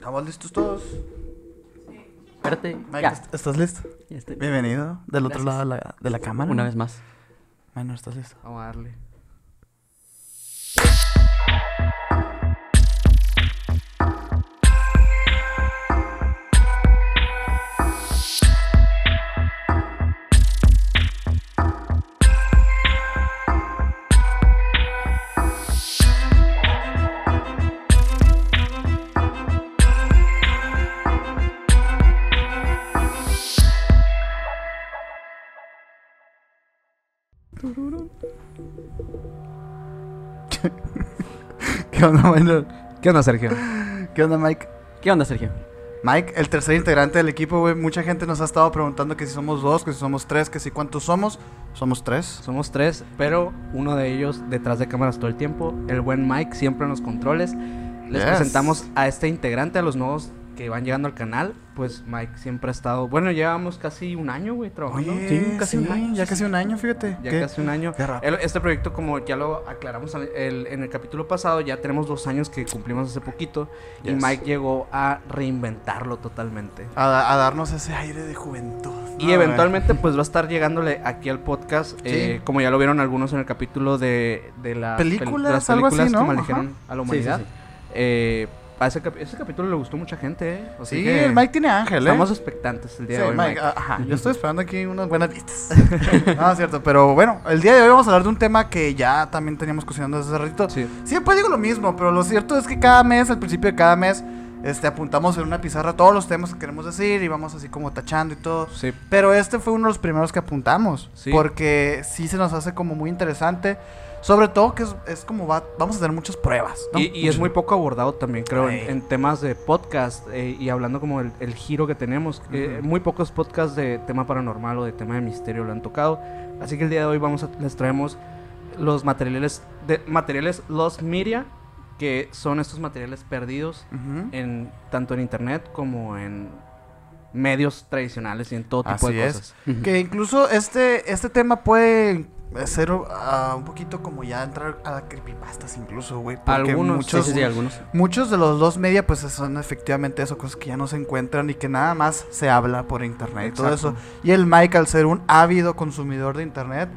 ¿Estamos listos todos? Espérate. Mike, ya. ¿est- ¿estás listo? Ya estoy. Bienvenido del otro lado de la, de la cámara. Una vez más. Minor, ¿estás listo? Vamos a darle. ¿Qué onda, Minor? ¿Qué onda, Sergio? ¿Qué onda, Mike? ¿Qué onda, Sergio? Mike, el tercer integrante del equipo, güey. Mucha gente nos ha estado preguntando que si somos dos, que si somos tres, que si cuántos somos. Somos tres. Somos tres, pero uno de ellos detrás de cámaras todo el tiempo. El buen Mike siempre en los controles. Les Yes. presentamos a este integrante, a los nuevos que van llegando al canal. Pues Mike siempre ha estado. Bueno, llevamos casi un año, güey, trabajando. Oye, Sí, casi un año. ya sí, casi un año, fíjate. Ya ¿Qué? casi un año. El- este proyecto, como ya lo aclaramos el- en el capítulo pasado, ya tenemos dos años que cumplimos hace poquito. Y. Mike llegó a reinventarlo totalmente. A, a darnos ese aire de juventud. Y ¿no, eventualmente pues va a estar llegándole aquí al podcast, eh, como ya lo vieron algunos en el capítulo de, de, la, Películas, de las algo así, películas ¿no? que manejaron a la Sí, sí, humanidad. sí. Eh, a ese, capítulo le gustó mucha gente, ¿eh? Así Sí, que el Mike tiene ángel, ¿eh? Estamos expectantes el día Sí, de hoy, Mike, Mike. ajá, yo estoy esperando aquí unas buenas vistas. no, es cierto, pero bueno, el día de hoy vamos a hablar de un tema que ya también teníamos cocinando desde hace ratito. Sí. Siempre digo lo mismo, pero lo cierto es que cada mes, al principio de cada mes, este, apuntamos en una pizarra todos los temas que queremos decir y vamos así como tachando y todo. Sí. Pero este fue uno de los primeros que apuntamos. Sí. Porque sí se nos hace como muy interesante. Sobre todo que es, es como va, vamos a tener muchas pruebas. ¿no? Y, y es muy poco abordado también, creo, en, en temas de podcast eh, y hablando como el, el giro que tenemos. eh, muy pocos podcasts de tema paranormal o de tema de misterio lo han tocado. Así que el día de hoy vamos a, les traemos los materiales, de, materiales Lost Media, que son estos materiales perdidos en tanto en internet como en medios tradicionales y en todo tipo Así de es. cosas. Que incluso este, este tema puede ser ah, un poquito como ya entrar a creepypastas incluso, güey. Porque Algunos, muchos, Sí, sí, sí, algunos. muchos de los dos media pues son efectivamente eso, cosas que ya no se encuentran y que nada más se habla por internet y todo eso. Y el Mike al ser un ávido consumidor de internet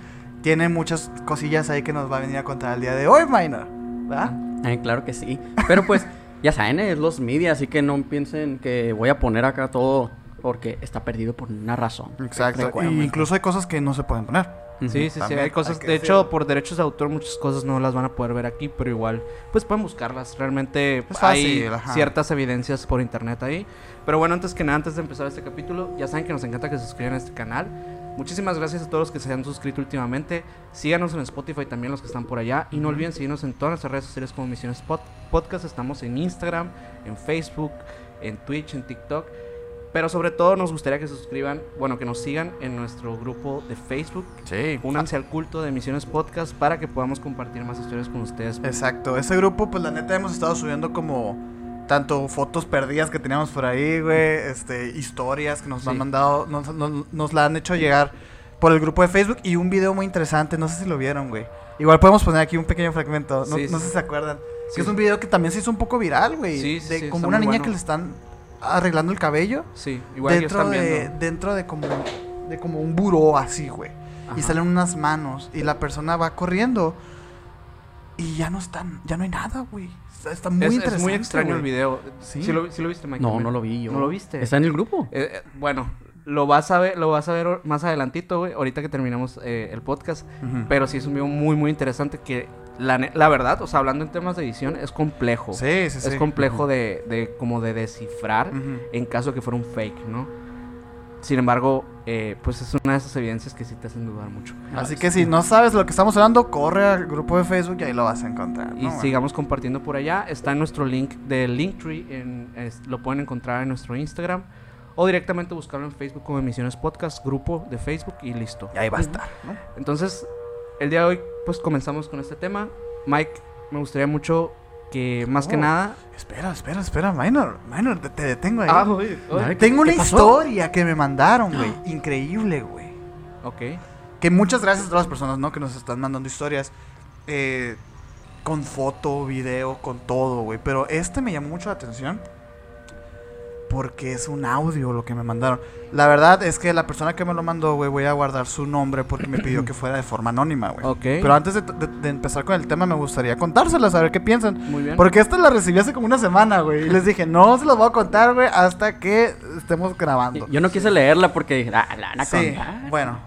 tiene muchas cosillas ahí que nos va a venir a contar el día de hoy, Minor. ¿Verdad? Ay, claro que sí. Pero pues, ya saben, es los media, así que no piensen que voy a poner acá todo porque está perdido por una razón. Exacto. Y incluso hay cosas que no se pueden poner. Sí, sí, sí, También hay hay cosas, que de decirlo. hecho, por derechos de autor muchas cosas no las van a poder ver aquí, pero igual, pues pueden buscarlas, realmente Es hay fácil, ciertas evidencias por internet ahí, pero bueno, antes que nada, antes de empezar este capítulo, ya saben que nos encanta que se suscriban a este canal, muchísimas gracias a todos los que se han suscrito últimamente, síganos en Spotify también los que están por allá, y no olviden seguirnos en todas nuestras redes sociales como Misiones Pod- Podcast, estamos en Instagram, en Facebook, en Twitch, en TikTok, pero sobre todo nos gustaría que se suscriban, bueno, que nos sigan en nuestro grupo de Facebook, Sí. Únanse al culto de Misiones Podcast para que podamos compartir más historias con ustedes. Exacto, ese grupo, pues la neta hemos estado subiendo como tanto fotos perdidas que teníamos por ahí, güey, este, historias que nos Sí. han mandado, nos, nos- nos la han hecho llegar por el grupo de Facebook y un video muy interesante, no sé si lo vieron, güey. Igual podemos poner aquí un pequeño fragmento, no, Sí, no sí. sé si se acuerdan. Sí. Que es un video que también se hizo un poco viral, güey. Sí, sí, de sí, como una niña bueno. que le están arreglando el cabello Sí, igual que dentro están de, dentro de como de como un buró así, güey. Y salen unas manos y la persona va corriendo y ya no están, ya no hay nada, güey. Está, está muy es, es interesante. muy extraño el video. Sí. ¿Sí, lo, sí lo viste, Mike? No, no lo vi yo. ¿No lo viste? ¿Está en el grupo? Eh, eh, bueno, lo vas a ver, lo vas a ver más adelantito, güey, ahorita que terminamos eh, el podcast. Pero sí es un video muy, muy interesante que la, verdad, o sea, hablando en temas de edición, es complejo. Sí, sí, sí. Es complejo de, de como de descifrar en caso de que fuera un fake, ¿no? Sin embargo, eh, pues es una de esas evidencias que sí te hacen dudar mucho. Así que si no sabes lo que estamos hablando, corre al grupo de Facebook y ahí lo vas a encontrar. Y sigamos compartiendo por allá. Está en nuestro link del Linktree. En, es- lo pueden encontrar en nuestro Instagram. O directamente buscarlo en Facebook como Emisiones Podcast, grupo de Facebook y listo. Y ahí va a estar, ¿no? Entonces, el día de hoy, pues comenzamos con este tema. Mike, me gustaría mucho que más que Oh. nada. Espera, espera, espera, Minor, Minor, te, te detengo ahí. Ah, Tengo una historia que me mandaron, güey. Increíble, güey. Ok. Que muchas gracias a todas las personas, ¿no? Que nos están mandando historias. eh, con foto, video, con todo, güey. Pero este me llamó mucho la atención. Porque es un audio lo que me mandaron. La verdad es que la persona que me lo mandó, güey, voy a guardar su nombre porque me pidió que fuera de forma anónima, güey. Ok. Pero antes de, de- de empezar con el tema, me gustaría contárselas, a ver qué piensan. Muy bien. Porque esta la recibí hace como una semana, güey. Y les dije, no se los voy a contar, güey, hasta que estemos grabando. Yo no quise leerla porque dije, ah, la van a Sí, contar. bueno.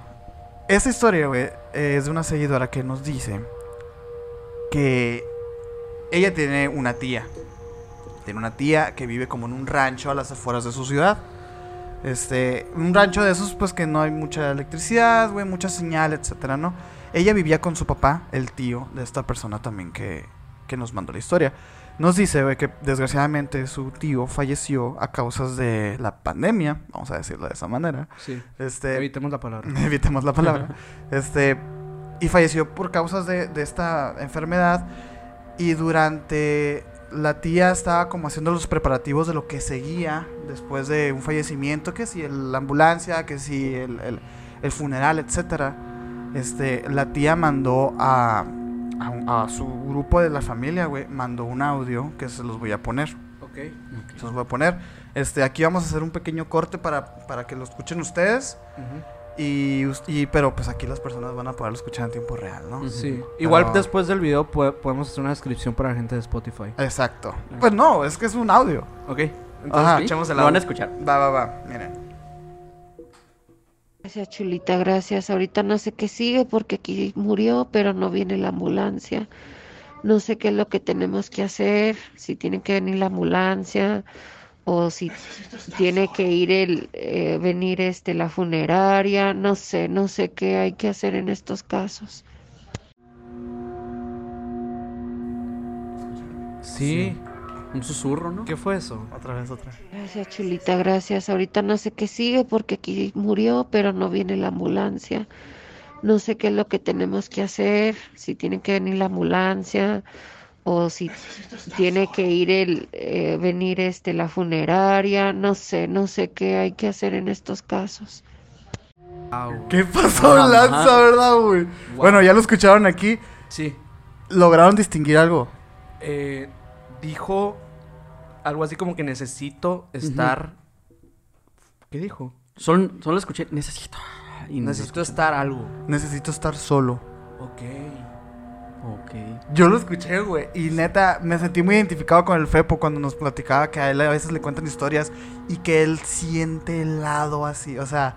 Esa historia, güey, es de una seguidora que nos dice que ella tiene una tía. Tiene una tía que vive como en un rancho a las afueras de su ciudad. Este, un rancho de esos, pues que no hay mucha electricidad, güey, mucha señal, etcétera, ¿no? Ella vivía con su papá, el tío de esta persona también que, que nos mandó la historia. Nos dice, güey, que desgraciadamente su tío falleció a causas de la pandemia, vamos a decirlo de esa manera. Sí. Este, Evitemos la palabra. evitemos la palabra. este, y falleció por causas de, de esta enfermedad. Y durante la tía estaba como haciendo los preparativos de lo que seguía después de un fallecimiento, que si el- la ambulancia, que si el, el- el funeral, etcétera. Este, la tía mandó a, a, su grupo de la familia, güey, mandó un audio que se los voy a poner. Ok. Se los voy a poner. Este, aquí vamos a hacer un pequeño corte para, para que lo escuchen ustedes. Y- pero pues aquí las personas van a poderlo escuchar en tiempo real, ¿no? Sí. Igual después del video po- podemos hacer una descripción para la gente de Spotify. Exacto. Pues no, es que es un audio. Ok. Entonces Ajá. el Lo van a audio. escuchar. Va, va, va. Miren. Gracias, Chulita, gracias. Ahorita no sé qué sigue porque aquí murió, pero no viene la ambulancia. No sé qué es lo que tenemos que hacer, si tiene que venir la ambulancia o si tiene que ir el eh, venir este la funeraria, no sé, no sé qué hay que hacer en estos casos. Sí. Un susurro, ¿no? ¿Qué fue eso? Otra vez, otra vez. Gracias, Chulita, gracias. Ahorita no sé qué sigue porque aquí murió, pero no viene la ambulancia. No sé qué es lo que tenemos que hacer, si tiene que venir la ambulancia o si tiene que ir el eh, venir este la funeraria, no sé, no sé qué hay que hacer en estos casos. ¿Qué pasó. Lanza, verdad, güey? Wow. Bueno, ya lo escucharon aquí. Sí. ¿Lograron distinguir algo? Eh, dijo algo así como que necesito estar. ¿Qué dijo? Solo, solo escuché, necesito. y no Necesito escuché. estar algo. Necesito estar solo. Ok. Ok. Yo lo escuché, güey. Y neta, me sentí muy identificado con el Fepo cuando nos platicaba que a él a veces le cuentan historias y que él siente helado así. O sea,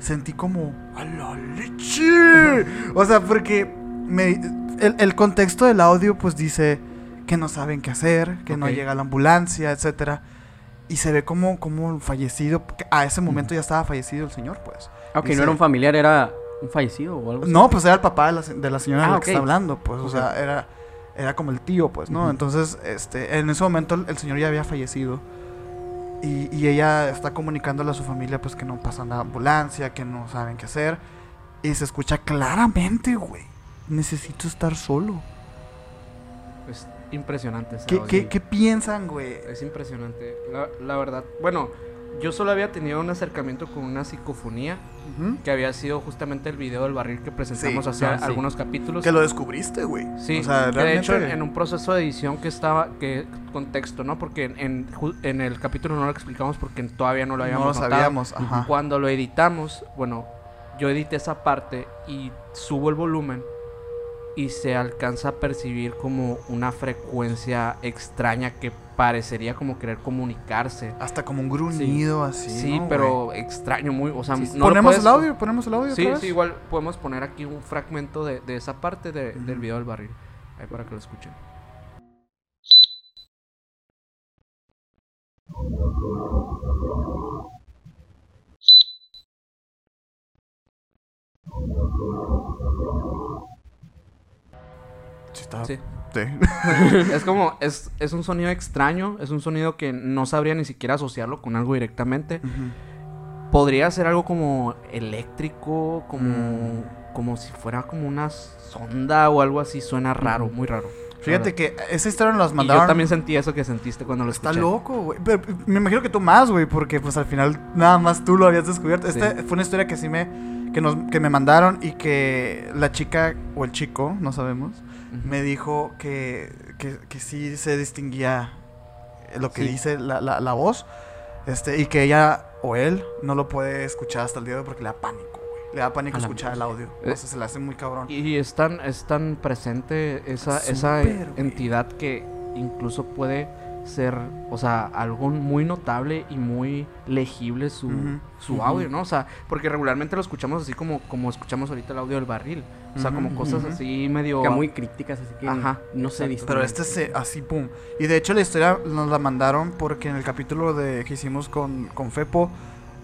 sentí como. ¡A la leche! O sea, porque me, el, el contexto del audio, pues dice que no saben qué hacer, que no Ok. llega la ambulancia, etcétera. Y se ve como, como fallecido. A ese momento ya estaba fallecido el señor, pues. Ok, Dice- no era un familiar, era un fallecido o algo así. No, pues era el papá de la, de la señora de Ah, la que ok. está hablando, pues, o Ok. sea, era, era como el tío, pues, ¿no? Ujú. Entonces, este, en ese momento el, el señor ya había fallecido y, y ella está comunicándole a su familia, pues, que no pasa nada ambulancia, que no saben qué hacer y se escucha claramente, güey, necesito estar solo. Es impresionante. ¿Qué, qué, qué piensan, güey? Es impresionante. La, la verdad. Bueno, yo solo había tenido un acercamiento con una psicofonía. Que había sido justamente el video del barril que presentamos Sí. hace Ah, sí. algunos capítulos. Que lo descubriste, güey. Sí, o sea, de hecho en, en un proceso de edición que estaba, que contexto, ¿no? Porque en, en, el capítulo no lo explicamos porque todavía no lo no habíamos lo notado. sabíamos, ajá. Cuando lo editamos, bueno, yo edité esa parte y subo el volumen y se alcanza a percibir como una frecuencia extraña que parecería como querer comunicarse. Hasta como un gruñido así, Sí, ¿no, güey? pero extraño muy, o sea, Sí, no ¿Ponemos puedes- el audio? ¿Ponemos el audio Sí, otra vez? sí, igual podemos poner aquí un fragmento de, de esa parte de- del video del barril. Ahí para que lo escuchen. Sí, está- Sí. Sí. es como, es, es un sonido extraño, es un sonido que no sabría ni siquiera asociarlo con algo directamente. Podría ser algo como eléctrico, como, Mm. como si fuera como una sonda o algo así. Suena raro, muy raro. Fíjate que esa historia nos Y mandaron. yo también sentí eso que sentiste cuando lo Está escuché. loco, güey. Pero, Me imagino que tú más, güey, porque pues al final nada más tú lo habías descubierto. Sí. Esta fue una historia que sí me que nos que me mandaron y que la chica o el chico, no sabemos, Me dijo que, que, que sí se distinguía lo que Sí. dice la, la, la voz. Este, y que ella o él no lo puede escuchar hasta el día de hoy porque le da pánico, güey. Le da pánico escuchar el audio. Eh, O sea, se le hace muy cabrón. Y es tan, es tan presente esa, esa entidad que incluso puede ser, o sea, algo muy notable y muy legible su, su audio, ¿no? O sea, porque regularmente lo escuchamos así como, como escuchamos ahorita el audio del barril. O sea, como cosas así medio... Que muy críticas, así que Ajá, no se exacto. Pero este se, así, pum. Y de hecho la historia nos la mandaron porque en el capítulo de, que hicimos con, con Fepo,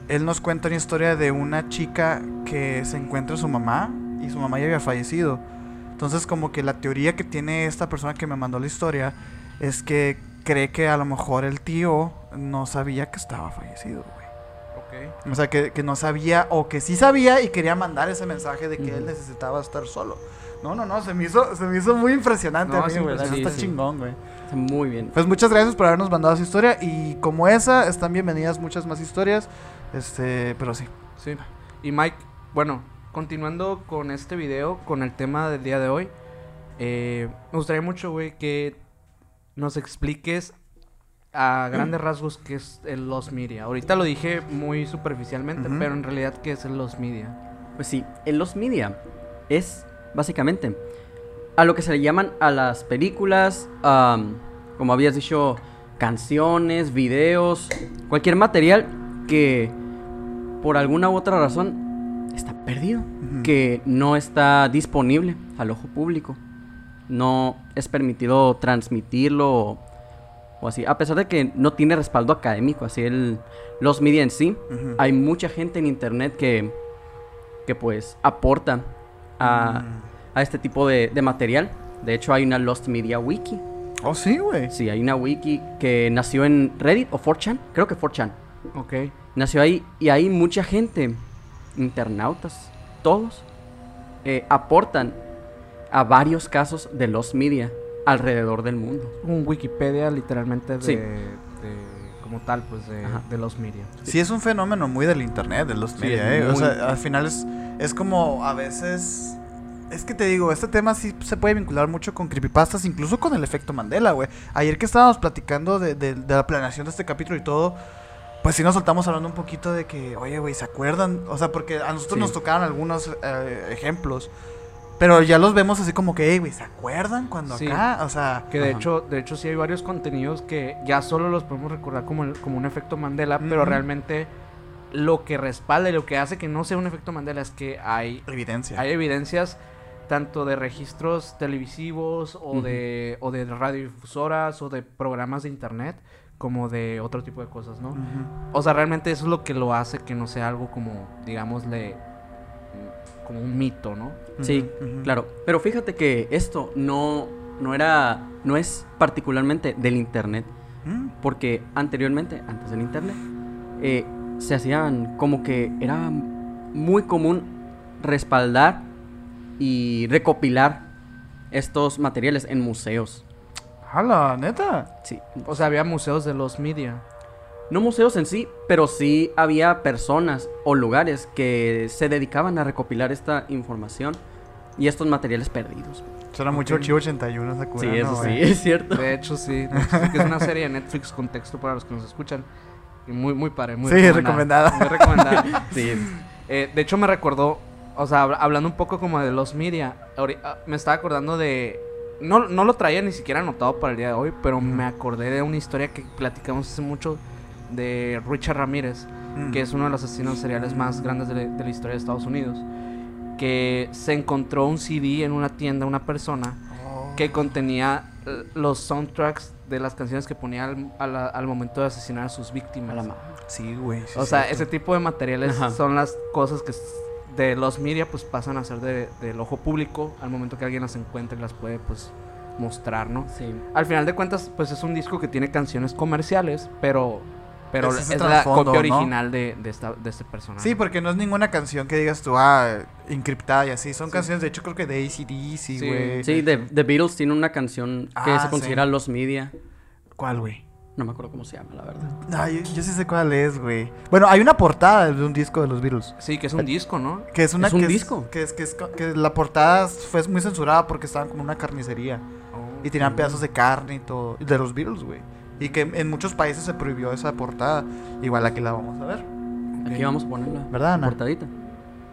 él nos cuenta una historia de una chica que se encuentra su mamá y su mamá ya había fallecido. Entonces como que la teoría que tiene esta persona que me mandó la historia es que cree que a lo mejor el tío no sabía que estaba fallecido, güey. Ok. O sea, que, que no sabía o que sí sabía y quería mandar ese mensaje de que él necesitaba estar solo. No, no, no, se me hizo, se me hizo muy impresionante No, a mí, güey. Está Sí, sí. chingón, güey. Está muy bien. Pues muchas gracias por habernos mandado esa historia y como esa están bienvenidas muchas más historias. Este, pero sí. Sí. Y Mike, bueno, continuando con este video, con el tema del día de hoy, eh, me gustaría mucho, güey, que nos expliques a grandes rasgos qué es el Lost Media. Ahorita lo dije muy superficialmente, pero en realidad, ¿qué es el Lost Media? Pues sí, en los media es básicamente a lo que se le llaman a las películas, am, como habías dicho, canciones, videos, cualquier material que por alguna u otra razón está perdido, que no está disponible al ojo público. No es permitido transmitirlo o, o así, a pesar de que no tiene respaldo académico, así el, los media en sí. Hay mucha gente en internet que, que pues aporta a, Mm. a este tipo de, de material. De hecho, hay una Lost Media Wiki. Oh, sí, güey. Sí, hay una wiki que nació en Reddit o 4chan. Creo que 4chan. Ok. Nació ahí y hay mucha gente, internautas, todos, eh, aportan a varios casos de Lost Media alrededor del mundo. Un Wikipedia literalmente de, Sí. de- como tal, pues de, de los media. Sí, es un fenómeno muy del internet, de los Sí, media, ¿eh? O sea, al final es, es como a veces... Es que te digo, este tema sí se puede vincular mucho con creepypastas, incluso con el efecto Mandela, güey. Ayer que estábamos platicando de, de- de la planeación de este capítulo y todo, pues sí nos soltamos hablando un poquito de que, oye, güey, ¿se acuerdan? O sea, porque a nosotros Sí. nos tocaron algunos eh, ejemplos, pero ya los vemos así como que, hey, güey, ¿se acuerdan cuando Sí. acá? O sea... Que de Ajá. hecho, de hecho sí hay varios contenidos que ya solo los podemos recordar como, el- como un efecto Mandela, pero realmente lo que respalda y lo que hace que no sea un efecto Mandela es que hay, Evidencia. hay evidencias tanto de registros televisivos o, de, o de radiodifusoras o de programas de internet como de otro tipo de cosas, ¿no? O sea, realmente eso es lo que lo hace que no sea algo como, digámosle, como un mito, ¿no? Sí, claro. Pero fíjate que esto no, no era, no es particularmente del internet. Mm. Porque anteriormente, antes del internet, eh, se hacían como que era muy común respaldar y recopilar estos materiales en museos. ¡Hala, neta! Sí. O sea, había museos de los media. No museos en sí, pero sí había personas o lugares que se dedicaban a recopilar esta información y estos materiales perdidos. Suena mucho. Archivo 81, ¿se Sí, eso sí, es cierto. De hecho, sí. De hecho, sí, que es una serie de Netflix con texto para los que nos escuchan. Y muy, muy padre, muy Sí, recomendada. Muy recomendada. Sí, Eh, de hecho, me recordó, o sea, habla- hablando un poco como de los media, ah, me estaba acordando de... No, no lo traía ni siquiera anotado para el día de hoy, pero me acordé de una historia que platicamos hace mucho de Richard Ramírez, Mm. que es uno de los asesinos seriales más grandes de, la- de la historia de Estados Unidos, que se encontró un CD en una tienda, una persona, Oh. que contenía eh, los soundtracks de las canciones que ponía al, a la- al momento de asesinar a sus víctimas. a la Sí, güey. sí, o sea, cierto. ese tipo de materiales Ajá. son las cosas que de los media pues pasan a ser de- del ojo público al momento que alguien las encuentre y las puede pues mostrar, ¿no? Sí. Al final de cuentas pues es un disco que tiene canciones comerciales, pero pero es es la copia ¿no? original de, de, esta, de este personaje. Sí, porque no es ninguna canción que digas tú, ah, encriptada y así. Son canciones, de hecho, creo que de ACDC, Sí. güey. Sí, The, The Beatles tiene una canción que Ah, se considera los media. ¿Cuál, güey? No me acuerdo cómo se llama, la verdad. Ah, yo, yo sí sé cuál es, güey. Bueno, hay una portada de un disco de los Beatles. Sí, que es un disco, ¿no? Que es una ¿Es un que disco? que es, que es que la portada fue muy censurada porque estaban como en una carnicería. Y tenían pedazos de carne y todo. De los Beatles, güey. Y que en muchos países se prohibió esa portada. Igual aquí la vamos a ver. Aquí vamos a ponerla. ¿Verdad, Ana? Portadita.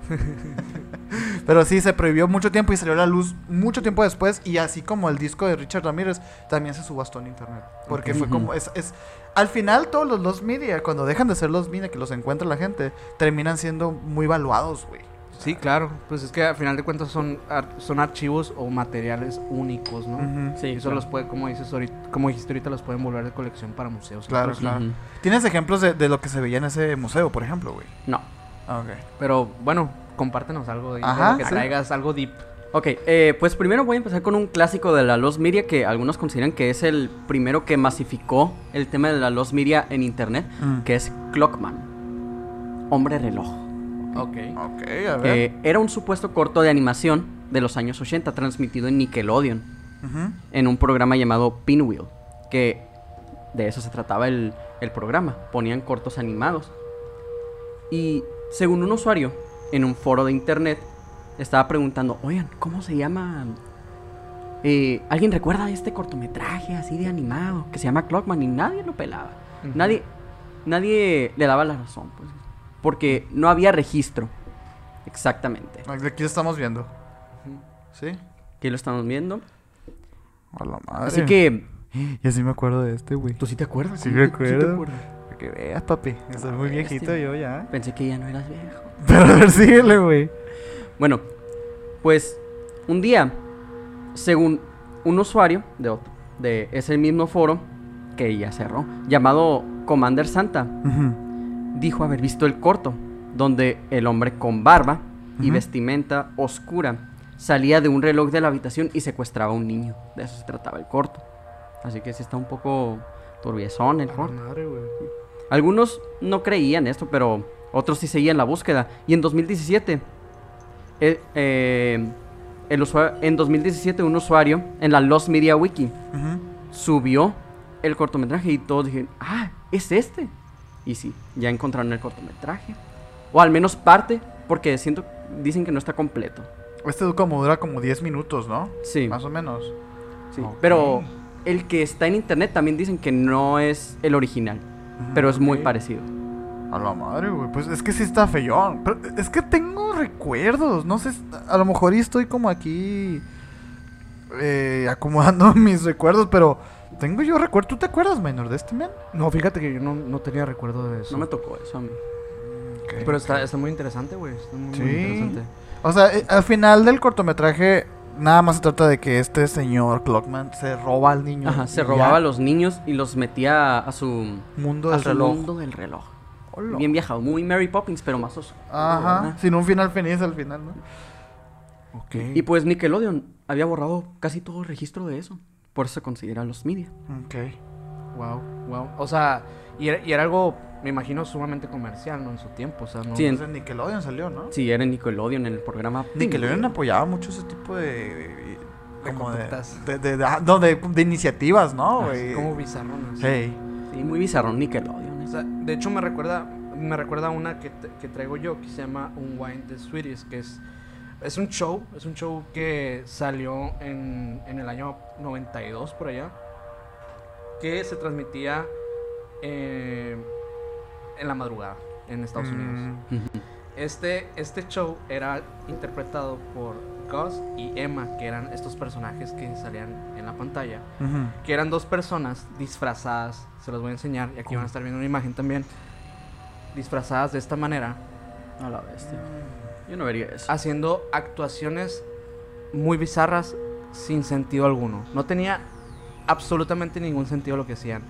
Pero sí, se prohibió mucho tiempo y salió a la luz mucho tiempo después. Y así como el disco de Richard Ramírez, también se subastó en internet. Porque fue como. Es, es, al final, todos los los media, cuando dejan de ser los media, que los encuentra la gente, terminan siendo muy valuados, güey. Sí, claro. Pues es que al final de cuentas son, ar- son archivos o materiales únicos, ¿no? Ujú. Sí, Y eso claro. los puede, como dices ahorita, como dijiste ahorita, los pueden volver de colección para museos. Claro, incluso. claro. ¿Tienes ejemplos de, de lo que se veía en ese museo, por ejemplo, güey? No. Ah, ok. Pero bueno, compártenos algo de, de Ajá, lo que sí. traigas, algo deep. Ok, eh, pues primero voy a empezar con un clásico de la Lost Media que algunos consideran que es el primero que masificó el tema de la Lost Media en internet, Mm. que es Clockman, hombre reloj. Ok. Ok, a ver. que era un supuesto corto de animación de los años 80 transmitido en Nickelodeon en un programa llamado Pinwheel, que de eso se trataba el, el programa, ponían cortos animados. Y según un usuario en un foro de internet estaba preguntando, oigan, ¿cómo se llama? Eh, ¿Alguien recuerda este cortometraje así de animado que se llama Clockman? Y nadie lo pelaba. Nadie, nadie le daba la razón, pues, porque no había registro. Exactamente. Aquí lo estamos viendo. ¿Sí? Aquí lo estamos viendo. A la madre. Así que, Y así me acuerdo de este, güey. ¿tú sí te acuerdas? Sí ¿Cómo me acuerdo. Para que veas, papi. Estoy muy bestia. viejito yo ya. Pensé que ya no eras viejo. Pero a ver, síguele, güey. Bueno, pues un día, según un usuario de, otro- de ese mismo foro, que ya cerró, llamado Commander Santa, dijo haber visto el corto, donde el hombre con barba y vestimenta oscura salía de un reloj de la habitación y secuestraba a un niño. De eso se trataba el corto. Así que sí está un poco turbiezón el corto. madre. Algunos no creían esto, pero otros sí seguían la búsqueda. Y en 2017, eh, eh, el en 2017 un usuario en la Lost Media Wiki subió el cortometraje y todos dijeron, ah, es este. Y sí, ya encontraron el cortometraje. O al menos parte, porque siento, dicen que no está completo. Este como dura como 10 minutos, ¿no? Sí, Más o menos. sí. Pero el que está en internet también dicen que no es el original, pero es muy parecido. A la madre, güey. Pues es que sí está feyón. Pero es que tengo recuerdos. No sé. A lo mejor y estoy como aquí. eh, acomodando mis recuerdos. Pero tengo yo recuerdo. ¿Tú te acuerdas, menor, de este men? No, fíjate que yo no, no tenía recuerdo de eso. No me tocó eso a mí. Pero está, está muy interesante, güey. Está muy, muy Sí. interesante. O sea, eh, al final del cortometraje. Nada más se trata de que este señor Clockman se roba al niño. Ajá, se robaba ya, a los niños y los metía a su, mundo del reloj. mundo del reloj. Hola. Bien viajado, muy Mary Poppins, pero más oscuro. Ajá. ¿verdad? Sin un final feliz al final, ¿no? Ok. Y pues Nickelodeon había borrado casi todo el registro de eso. Por eso se considera los media. Ok. Wow, wow. O sea, y era, y era algo, me imagino, sumamente comercial, ¿no? En su tiempo, o sea, no... Sí, en- Entonces Nickelodeon salió, ¿no? Sí, era en Nickelodeon en el programa. Nickelodeon apoyaba mucho ese tipo de. De como de, conductas. de, de- de- ah, no, de- de iniciativas, ¿no, Así güey? como bizarronas. Hey. Sí, muy bizarro Nickelodeon. O sea, de hecho me recuerda, me recuerda a una que, que traigo yo que se llama Unwind the Sweeties, que es, es un show, es un show que salió en, en el año 92 por allá, que se transmitía eh, en la madrugada en Estados Unidos. Mm, Ujú. Este, este show era interpretado por Gus y Emma, que eran estos personajes que salían en la pantalla que eran dos personas disfrazadas, se los voy a enseñar, y aquí van a estar viendo una imagen también, disfrazadas de esta manera, A la bestia. Yo no vería eso. haciendo actuaciones muy bizarras sin sentido alguno. No tenía absolutamente ningún sentido lo que hacían.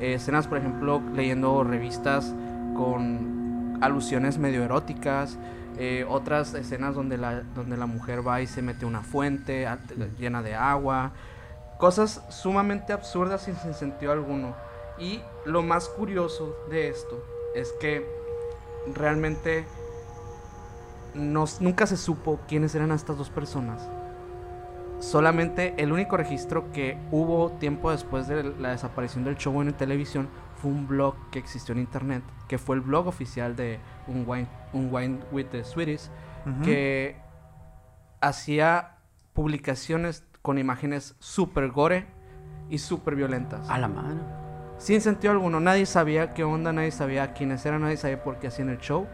Eh, escenas, por ejemplo, leyendo revistas con alusiones medio eróticas. eh, otras escenas donde la, donde la mujer va y se mete a una fuente a- llena de agua. Cosas sumamente absurdas y sin sentido alguno. Y lo más curioso de esto es que realmente nos- nunca se supo quiénes eran estas dos personas. Solamente el único registro que hubo tiempo después de la desaparición del show en televisión fue un blog que existió en internet, que fue el blog oficial de Unwind, Unwind with the Sweeties, que hacía publicaciones con imágenes super gore y super violentas. A la mano. sin sentido alguno. Nadie sabía qué onda, nadie sabía quiénes eran, nadie sabía por qué hacían el show.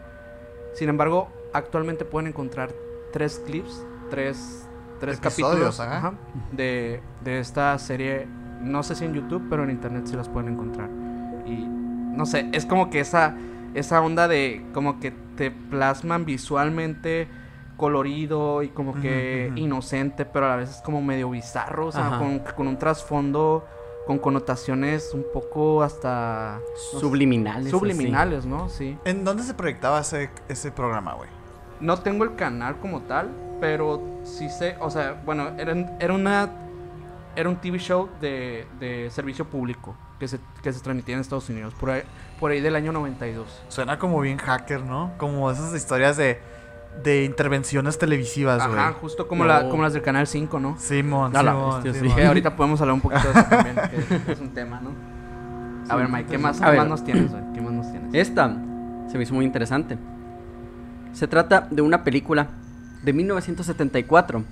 Sin embargo, actualmente pueden encontrar tres clips, tres, tres Episodios, capítulos ajá. ajá, de, de esta serie. No sé si en YouTube, pero en internet sí las pueden encontrar. Y no sé, es como que esa, esa onda de como que te plasman visualmente colorido y como que inocente, pero a la vez es como medio bizarro, o sea, con, con un trasfondo con connotaciones un poco hasta no sé, Subliminales. subliminales, ¿no? Sí. ¿En dónde se proyectaba ese, ese programa, güey? No tengo el canal como tal, pero sí sé, o sea, bueno, era, era una era un TV show de, de servicio público que se, que se transmitía en Estados Unidos, por ahí, por ahí del año 92. Suena como bien hacker, ¿no? Como esas historias de, de intervenciones televisivas, güey. Ajá, justo como, No. la, como las del Canal 5, ¿no? Simón, A la Simón, sí. Simón. Que ahorita podemos hablar un poquito de eso también, que es un tema, ¿no? A ver, Mike, ¿qué más, ver. más nos tienes, güey? ¿Qué más nos tienes? Esta se me hizo muy interesante. Se trata de una película de 1974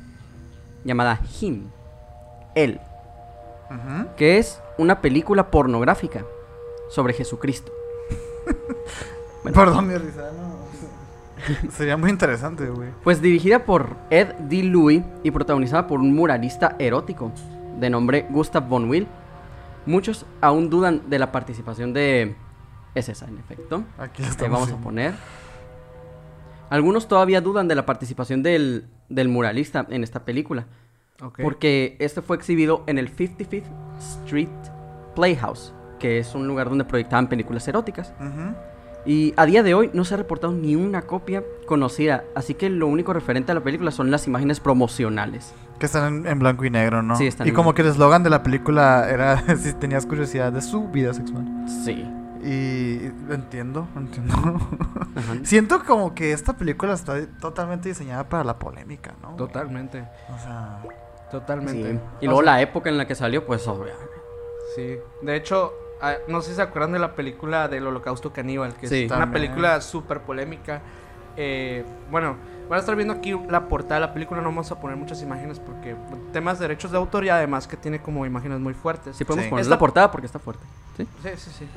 llamada Him, Él, que es una película pornográfica sobre Jesucristo. Bueno. Perdón, mi risa, no. Sería muy interesante, güey. Pues dirigida por Ed D. Louis y protagonizada por un muralista erótico de nombre Gustav von Will. Muchos aún dudan de la participación de... Es esa, en efecto. Aquí que estamos. vamos a poner. Algunos todavía dudan de la participación del, del muralista en esta película. Porque este fue exhibido en el 55th Street Playhouse, que es un lugar donde proyectaban películas eróticas. Y a día de hoy no se ha reportado ni una copia conocida, así que lo único referente a la película son las imágenes promocionales. Que están en, en blanco y negro, ¿no? Sí, están Y en como blanco. que el eslogan de la película era si tenías curiosidad de su vida sexual. Sí. Y entiendo, entiendo. Ajá. Siento como que esta película está totalmente diseñada para la polémica, ¿no? Totalmente, O sea, totalmente. Sí. Y O luego sea, la época en la que salió, pues obviamente. Sí, de hecho, ah, no sé si se acuerdan de la película del Holocausto Caníbal, que Sí. es una También. película súper polémica. Eh, bueno, van a estar viendo aquí la portada de la película, no vamos a poner muchas imágenes porque temas de derechos de autor y además que tiene como imágenes muy fuertes. Sí podemos Sí. poner Esta- la portada porque está fuerte. ¿Sí? Sí, sí, sí.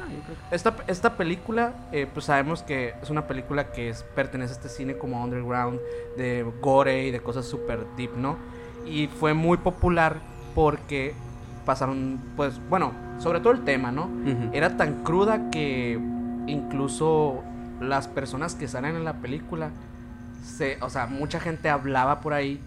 Esta, esta película, eh, pues sabemos que es una película que es, pertenece a este cine como underground, de gore y de cosas súper deep, ¿no? Y fue muy popular porque pasaron, pues, bueno, sobre todo el tema, ¿no? Era tan cruda que incluso las personas que salen en la película, se, o sea, mucha gente hablaba por ahí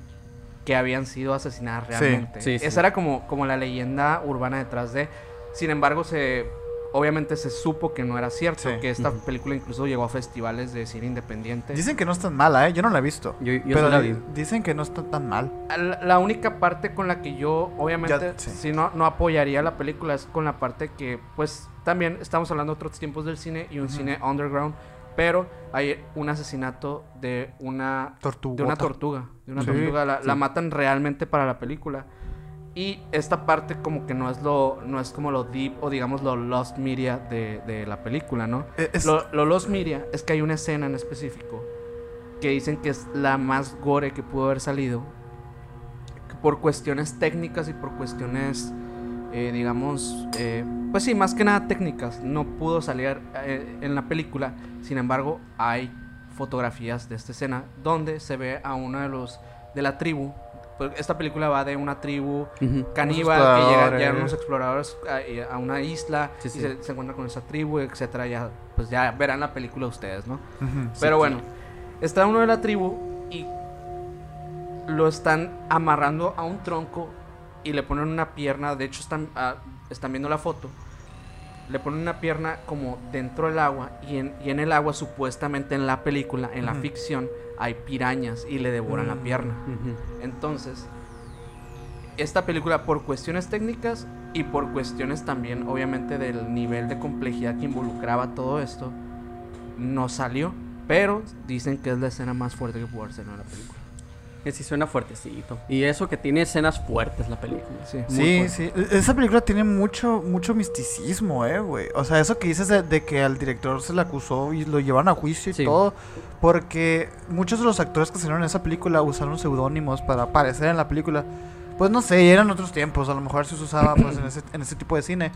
que habían sido asesinadas realmente. sí, sí. Esa era como, como la leyenda urbana detrás de. Sin embargo, se obviamente se supo que no era cierto, Sí. que esta película incluso llegó a festivales de cine independiente. dicen que no es tan mala, ¿eh? Yo no la he visto. Yo, yo pero la vi. dicen que no está tan mal. La, la única parte con la que yo, obviamente, Ya, sí. si no, no apoyaría la película es con la parte que, pues, también estamos hablando de otros tiempos del cine y un cine underground, pero hay un asesinato de una, Tortuga. de una tortuga, de una Sí, tortuga, la, matan realmente para la película. Y esta parte como que no es lo, no es como lo deep o digamos lo lost media de, de la película, ¿no? Es- Lo, lo Lost Media es que hay una escena en específico que dicen que es la más gore que pudo haber salido. Por cuestiones técnicas y por cuestiones, eh, digamos, eh, pues sí, más que nada técnicas. No pudo salir eh, en la película. Sin embargo, hay fotografías de esta escena donde se ve a uno de los de la tribu. Pues Esta película va de una tribu caníbal que llega, exploradores. llegan unos exploradores a, a una isla Sí, y se, se encuentran con esa tribu, etcétera. Ya, pues ya verán la película ustedes, ¿no? Pero bueno, está uno de la tribu y lo están amarrando a un tronco y le ponen una pierna. De hecho, están, ah, están viendo la foto. Le ponen una pierna como dentro del agua y en, y en el agua, supuestamente en la película, en la ficción, hay pirañas y le devoran la Mm. pierna. Entonces, esta película por cuestiones técnicas y por cuestiones también, obviamente, del nivel de complejidad que involucraba todo esto, no salió. Pero dicen que es la escena más fuerte que pudo haber en la película. Que sí suena fuertecito. Y eso que tiene escenas fuertes la película. Sí, Sí, sí. E- Esa película tiene mucho, mucho misticismo, eh, güey. O sea, eso que dices de, de que al director se le acusó y lo llevaron a juicio y Sí. todo. Porque muchos de los actores que salieron en esa película usaron seudónimos para aparecer en la película. Pues no sé, eran otros tiempos. A lo mejor se usaba pues en ese, en ese tipo de cine.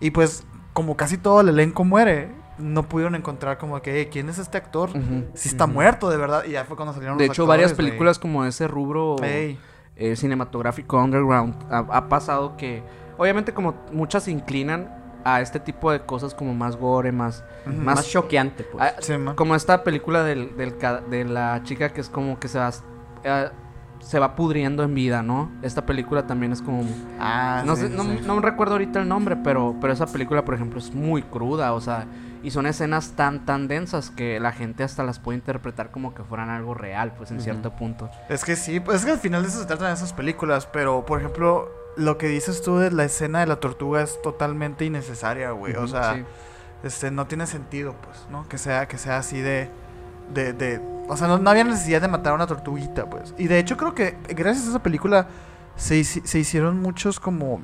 Y pues como casi todo el elenco muere, no pudieron encontrar como que, "Eh, ¿quién es este actor? Si está muerto de verdad. Y ya fue cuando salieron De los hecho, varias actores, películas como ese rubro eh, cinematográfico underground ha, ha pasado que, obviamente, como muchas se inclinan a este tipo de cosas como más gore, más. Más, Más- choqueante, pues. ah, Sí, como esta película del, de la chica que es como que se va. eh, se va pudriendo en vida, ¿no? Esta película también es como... Ah, no, sí, sé, no, sí. no recuerdo ahorita el nombre, pero, pero esa película, por ejemplo, es muy cruda, o sea, y son escenas tan, tan densas que la gente hasta las puede interpretar como que fueran algo real, pues en cierto punto. Es que sí, pues es que al final de eso se tratan esas películas, pero por ejemplo, lo que dices tú de la escena de la tortuga es totalmente innecesaria, güey. O sea, sí. este no tiene sentido, pues, ¿no? Que sea que sea así de de, de o sea, no, no había necesidad de matar a una tortuguita, pues. Y de hecho creo que gracias a esa película se, se hicieron muchos como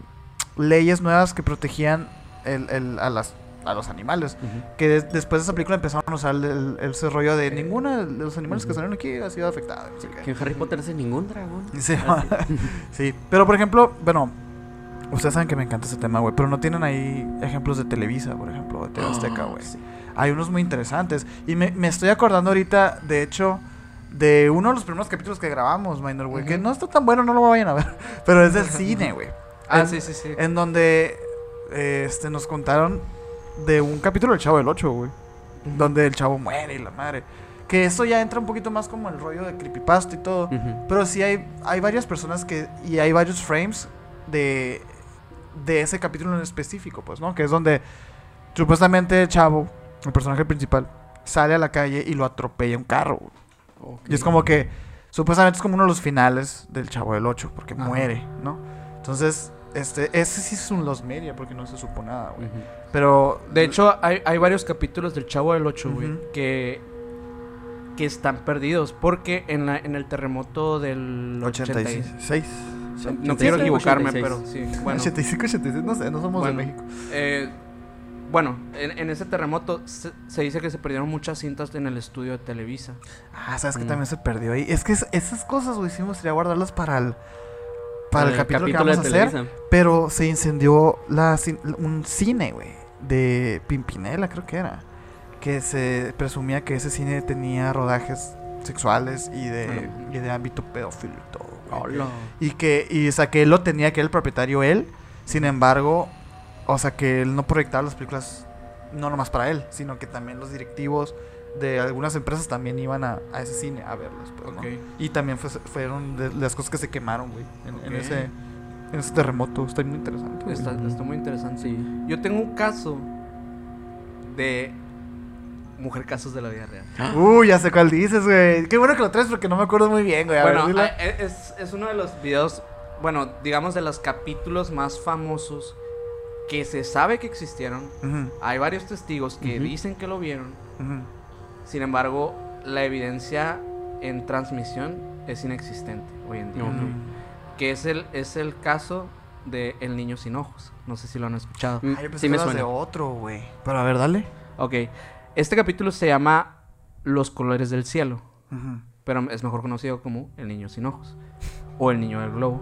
leyes nuevas que protegían el, el- a las a los animales. Que des- después de esa película empezaron a usar el, el- ese rollo de ninguna de los animales que Ujú. salieron aquí ha sido no sé qué. Que en Harry Potter hace ningún dragón. Sí, Ah, sí, pero por ejemplo, bueno, ustedes saben que me encanta ese tema, güey, pero no tienen ahí ejemplos de Televisa, por ejemplo, de TV Azteca, güey. Sí. Hay unos muy interesantes. Y me, me estoy acordando ahorita, de hecho, de uno de los primeros capítulos que grabamos, Minor, güey, que no está tan bueno, no lo vayan a ver, pero es del cine, güey. Ah, En- sí, sí, sí. En donde eh, este, nos contaron de un capítulo del Chavo del 8, güey. Donde el chavo muere y la madre. Que eso ya entra un poquito más como el rollo de creepypasta y todo. Pero sí hay, hay varias personas que. Y hay varios frames de. De ese capítulo en específico, pues, ¿no? Que es donde. Supuestamente el chavo, el personaje principal, sale a la calle y lo atropella un carro. güey. Y es como que. Supuestamente es como uno de los finales del chavo del 8, porque Ajá. muere, ¿no? Entonces, este, ese sí es un Los Media, porque no se supo nada, güey. Pero. De hecho, hay, hay varios capítulos del Chavo del 8, güey, que, que están perdidos. Porque en, la, en el terremoto del 86. 86. No quiero 87, equivocarme, 86. pero sí. Bueno, 85, 86, no sé, no somos Bueno. de México. eh, bueno en, en ese terremoto se, se dice que se perdieron muchas cintas en el estudio de Televisa. Ah, sabes que Mm. también se perdió ahí. Es que es- esas cosas, güey, sí me gustaría guardarlas para el. Para el, El capítulo, que vamos a hacer. Televisa. Pero se incendió la, un cine, güey. De Pimpinela, creo que era. Que se presumía que ese cine tenía rodajes sexuales y de, y de ámbito pedófilo y todo. Hola. Y que, y, o sea, que él lo tenía, que era el propietario él. Sin embargo, o sea, que él no proyectaba las películas no nomás para él, sino que también los directivos de algunas empresas también iban a, a ese cine a verlos. pues. Y también fue- fueron de las cosas que se quemaron, güey, en, ese, ese terremoto. Está muy interesante. güey. Está, está muy interesante. Yo tengo un caso de mujer casos de la vida real. Uy, ya sé cuál dices, güey. Qué bueno que lo traes porque no me acuerdo muy bien, güey. A Bueno, ver, e- es, es uno de los videos, bueno, digamos de los capítulos más famosos que se sabe que existieron. Hay varios testigos que dicen que lo vieron. Sin embargo, la evidencia en transmisión es inexistente hoy en día. Que es el, es el caso de El Niño Sin Ojos. No sé si lo han escuchado. Ay, yo pensé sí que me suena. de otro, güey. Pero a ver, dale. Ok. Este capítulo se llama Los Colores del Cielo. Ujú. Pero es mejor conocido como El Niño Sin Ojos. O El Niño del Globo.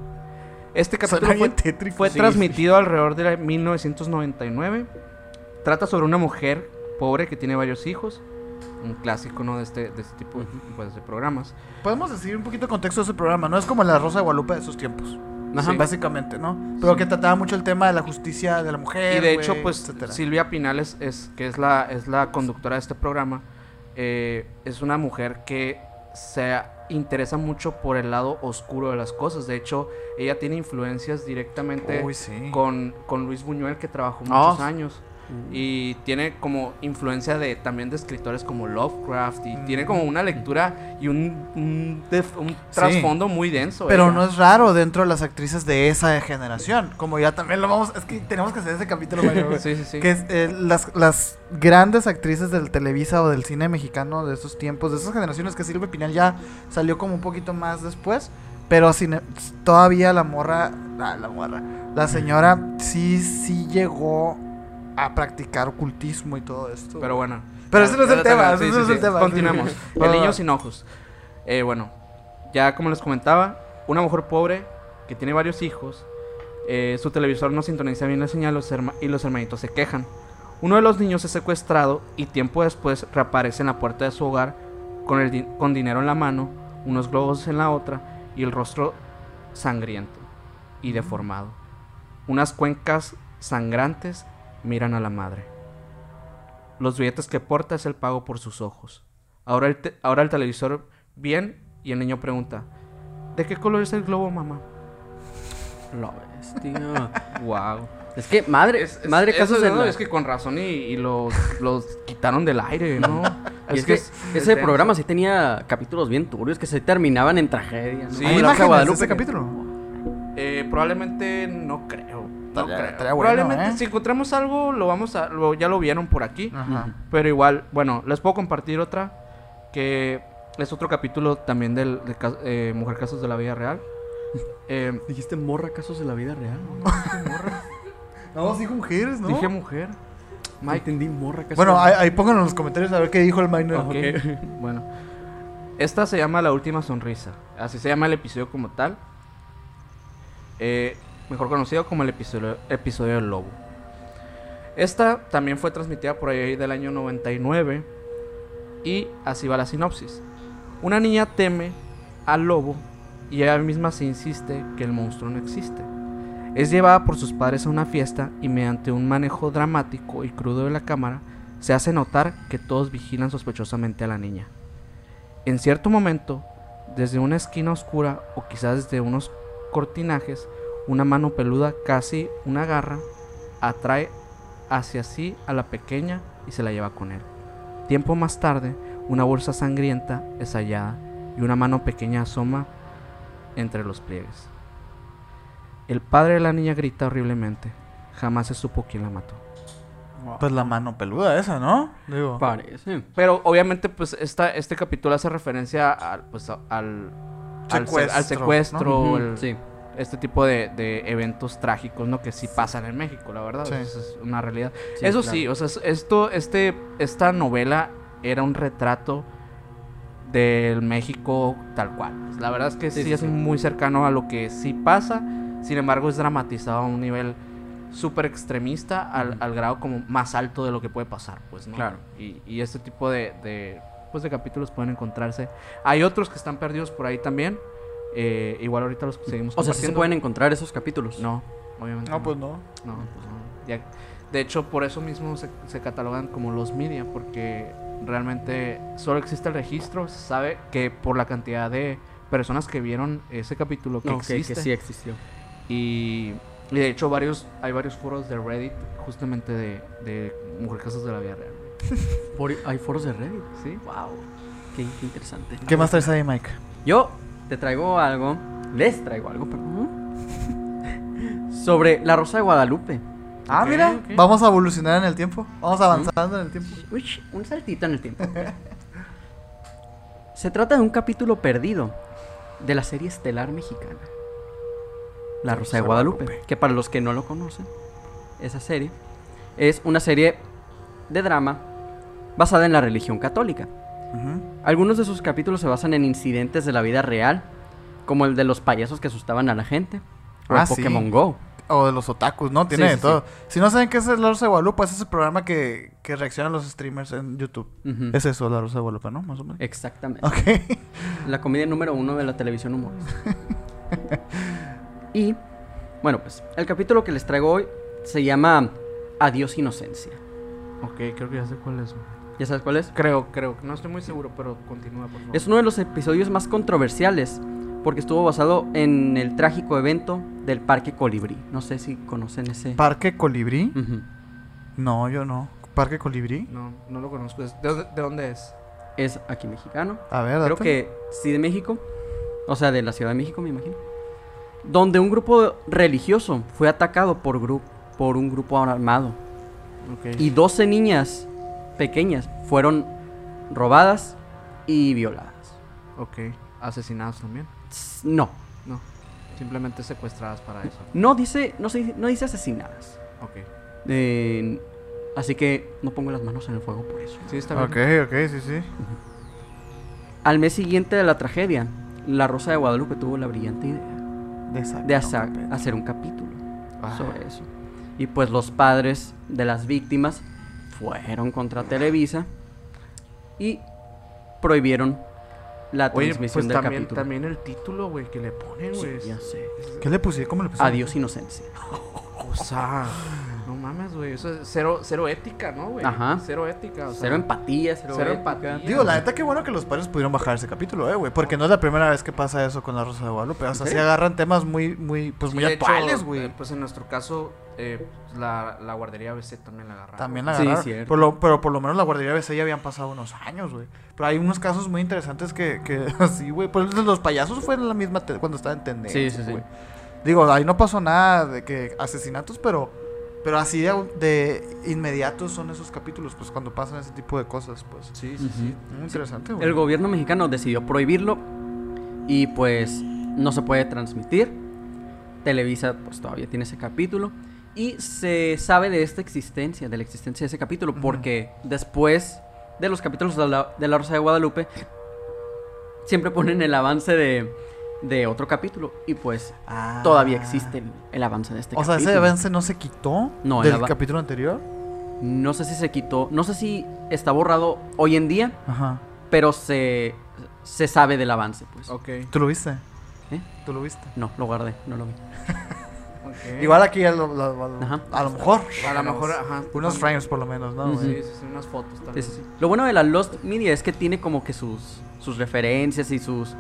Este Suena capítulo fue, tétrico. fue Sí, transmitido alrededor de la 1999. Trata sobre una mujer pobre que tiene varios hijos. Un clásico, ¿no? De este, de este tipo de, pues, de programas. Podemos decir un poquito de contexto de ese programa, ¿no? Es como la Rosa de Guadalupe de esos tiempos. Ajá. Sí. Básicamente, ¿no? Pero Sí. que trataba mucho el tema de la justicia de la mujer. Y de hecho, pues etcétera. Silvia Pinales, es, que es la, es la conductora de este programa, eh, es una mujer que se interesa mucho por el lado oscuro de las cosas. De hecho, ella tiene influencias directamente Uy, sí. con, con Luis Buñuel, que trabajó Ah, muchos años. Y tiene como influencia de también de escritores como Lovecraft. Y tiene como una lectura y un, un, un trasfondo muy denso. Pero ella. no es raro dentro de las actrices de esa generación. Como ya también lo vamos. Es que tenemos que hacer ese capítulo, Mario. Sí, sí, sí. Que es, eh, las, las grandes actrices del Televisa o del cine mexicano de esos tiempos, de esas generaciones que Silvia Pinal ya salió como un poquito más después. Pero todavía la morra. ah, la morra. La señora sí, sí llegó a practicar ocultismo y todo esto. Pero bueno. Pero ese no es el tema, ese no es el tema. Continuemos. El niño sin ojos. Eh, bueno, ya como les comentaba, una mujer pobre que tiene varios hijos, eh, su televisor no sintoniza bien la señal los y los hermanitos se quejan. Uno de los niños es secuestrado y tiempo después reaparece en la puerta de su hogar con, el di- con dinero en la mano, unos globos en la otra y el rostro sangriento y deformado. Unas cuencas sangrantes miran a la madre. Los billetes que porta es el pago por sus ojos. Ahora el, te- ahora el televisor bien y el niño pregunta, ¿de qué color es el globo, mamá? La bestia. Wow. es que madre, madre casos eso, de ¿no? la- Es que con razón y, y los, los quitaron del aire, ¿no? Y es, que es- ese es programa sí tenía capítulos bien turbios que se terminaban en tragedia. ¿no? Sí, ¿Hay imágenes de Guadalupe ese capítulo? Eh, probablemente no creo. No Estaría- creo. estaría bueno, probablemente ¿eh? si encontramos algo lo vamos a lo- ya lo vieron por aquí, Ajá. pero igual, bueno, les puedo compartir otra que es otro capítulo también del de eh, Mujer Casos de la Vida Real. Eh, Dijiste morra casos de la vida real. No, dijo mujeres, ¿no? Dije mujer. Mike, entendí morra casos Bueno, de la ahí, ahí pónganlo en los comentarios a ver qué dijo el minor. Ok, bueno. Esta se llama La Última Sonrisa. Así se llama el episodio como tal. Eh, mejor conocido como el episodio, del lobo. Esta también fue transmitida por ahí del año 99. Y así va la sinopsis. Una niña teme al lobo y ella misma se insiste que el monstruo no existe. Es llevada por sus padres a una fiesta y mediante un manejo dramático y crudo de la cámara se hace notar que todos vigilan sospechosamente a la niña. En cierto momento, desde una esquina oscura o quizás desde unos cortinajes, una mano peluda, casi una garra, atrae hacia sí a la pequeña y se la lleva con él. Tiempo más tarde, una bolsa sangrienta es hallada y una mano pequeña asoma entre los pliegues. El padre de la niña grita horriblemente. Jamás se supo quién la mató. Pues la mano peluda esa, ¿no? Digo. Parece. Pero obviamente, pues esta, este capítulo hace referencia al, pues, al, al se- al Secuestro, secuestro, el- Sí. Este tipo de, de eventos trágicos, ¿no? Que sí pasan en México, la verdad. Sí. Eso es una realidad. Sí, Eso claro. sí, o sea, es- esto, este, esta novela era un retrato del México tal cual. La verdad es que sí, es muy cercano a lo que sí pasa. Sin embargo, es dramatizado a un nivel súper extremista al, al grado como más alto de lo que puede pasar, pues, ¿no? Claro. Y, y este tipo de, de, pues, de capítulos pueden encontrarse. Hay otros que están perdidos por ahí también. Eh, igual ahorita los seguimos O sea, sí se pueden encontrar esos capítulos. No, obviamente. No, pues no. No, pues no. Ya- de hecho, por eso mismo se, se catalogan como los media, porque realmente solo existe el registro. Se sabe que por la cantidad de personas que vieron ese capítulo que No, existe. que sí existió. Y, y de hecho, varios hay varios foros de Reddit justamente de, de Mujer Casos de la Vida Real. Hay foros de Reddit. ¿Sí? Wow. Qué, qué interesante. ¿Qué más traes ahí, Mike? Yo te traigo algo. Les traigo algo, perdón. Sobre la Rosa de Guadalupe. Ah, mira, vamos a evolucionar en el tiempo. Vamos avanzando en el tiempo. Uy, un saltito en el tiempo. Se trata de un capítulo perdido de la serie estelar mexicana. La Rosa de Guadalupe. Que para los que no lo conocen, esa serie es una serie de drama basada en la religión católica. Ujú. Algunos de sus capítulos se basan en incidentes de la vida real, como el de los payasos que asustaban a la gente, o Ah, el sí. Pokémon Go. O de los otakus, ¿no? Tiene Sí, de sí, todo. Si no saben qué es La Rosa de Guadalupe, ese es el programa que, que reaccionan los streamers en YouTube. Es eso, La Rosa de Guadalupe, ¿no? Más o menos. Exactamente. Ok. La comedia número uno de la televisión humorista. y, bueno, pues, el capítulo que les traigo hoy se llama Adiós Inocencia. Ok, creo que ya sé cuál es. ¿Ya sabes cuál es? Creo, creo. No estoy muy seguro, pero continúa, por favor. Es uno de los episodios más controversiales porque estuvo basado en el trágico evento del Parque Colibrí. No sé si conocen ese. ¿Parque Colibrí? No, yo no. ¿Parque Colibrí? No, no lo conozco. ¿De dónde, de dónde es? Es aquí mexicano. A ver, Creo date. que sí de México. O sea, de la Ciudad de México, me imagino. Donde un grupo religioso fue atacado por, gru- por un grupo armado. Y 12 niñas pequeñas fueron robadas y violadas. Ok. Asesinados también. No, No. Simplemente secuestradas para eso. no dice, no, se- no dice asesinadas. Ok. Eh, así que no pongo las manos en el fuego por eso. Sí, está bien. Ok, ok, sí, sí. Al mes siguiente de la tragedia, la Rosa de Guadalupe tuvo la brillante idea De, hacer un capítulo Ah. sobre eso. Y pues los padres de las víctimas fueron contra Televisa y prohibieron la Oye, transmisión pues del también, capítulo. también el título, güey, que le ponen, Sí, güey. ya sé. ¿Qué le pusieron? ¿Cómo le pusieron? Adiós inocencia. O sea, no mames, güey. Eso es cero, cero ética, ¿no, güey? Ajá. Cero ética. O sea, Cero empatía, cero, Cero ética. empatía. Digo, la neta, qué bueno que los padres pudieron bajar ese capítulo, eh, güey. Porque no es la primera vez que pasa eso con la Rosa de Guadalupe. O sea, sí agarran temas muy, muy, pues Sí, muy actuales, güey. eh, pues en nuestro caso, eh, la, la guardería ABC también la agarraron. También la Sí, agarraron. cierto. Por lo- pero por lo menos la guardería BC ya habían pasado unos años, güey. Pero hay unos casos muy interesantes que, que así, güey. Por ejemplo, los payasos fue en la misma cuando estaba en tendencia. Sí, sí, sí. Digo, ahí no pasó nada de que asesinatos, pero pero así de, de inmediatos son esos capítulos, pues cuando pasan ese tipo de cosas, pues. Sí, sí, sí. Muy interesante, güey. El gobierno mexicano decidió prohibirlo y pues no se puede transmitir. Televisa pues todavía tiene ese capítulo y se sabe de esta existencia, de la existencia de ese capítulo, porque después de los capítulos de la, de la Rosa de Guadalupe siempre ponen el avance de, de otro capítulo y pues Ah. todavía existe el, el avance de este O sea, capítulo. ese avance no se quitó No, el del capítulo anterior. No sé si se quitó, no sé si está borrado hoy en día, Ajá. pero se, se sabe del avance, pues. Ok, ¿Tú lo viste? ¿Eh? ¿Tú lo viste? No, lo guardé, no lo vi. Igual aquí a lo, lo- lo- Ajá. a lo mejor. A lo mejor, ajá. Unos frames por lo menos, ¿no? Sí, sí, sí, unas fotos sí, sí. Lo bueno de la Lost Media es que tiene como que sus, sus referencias y sus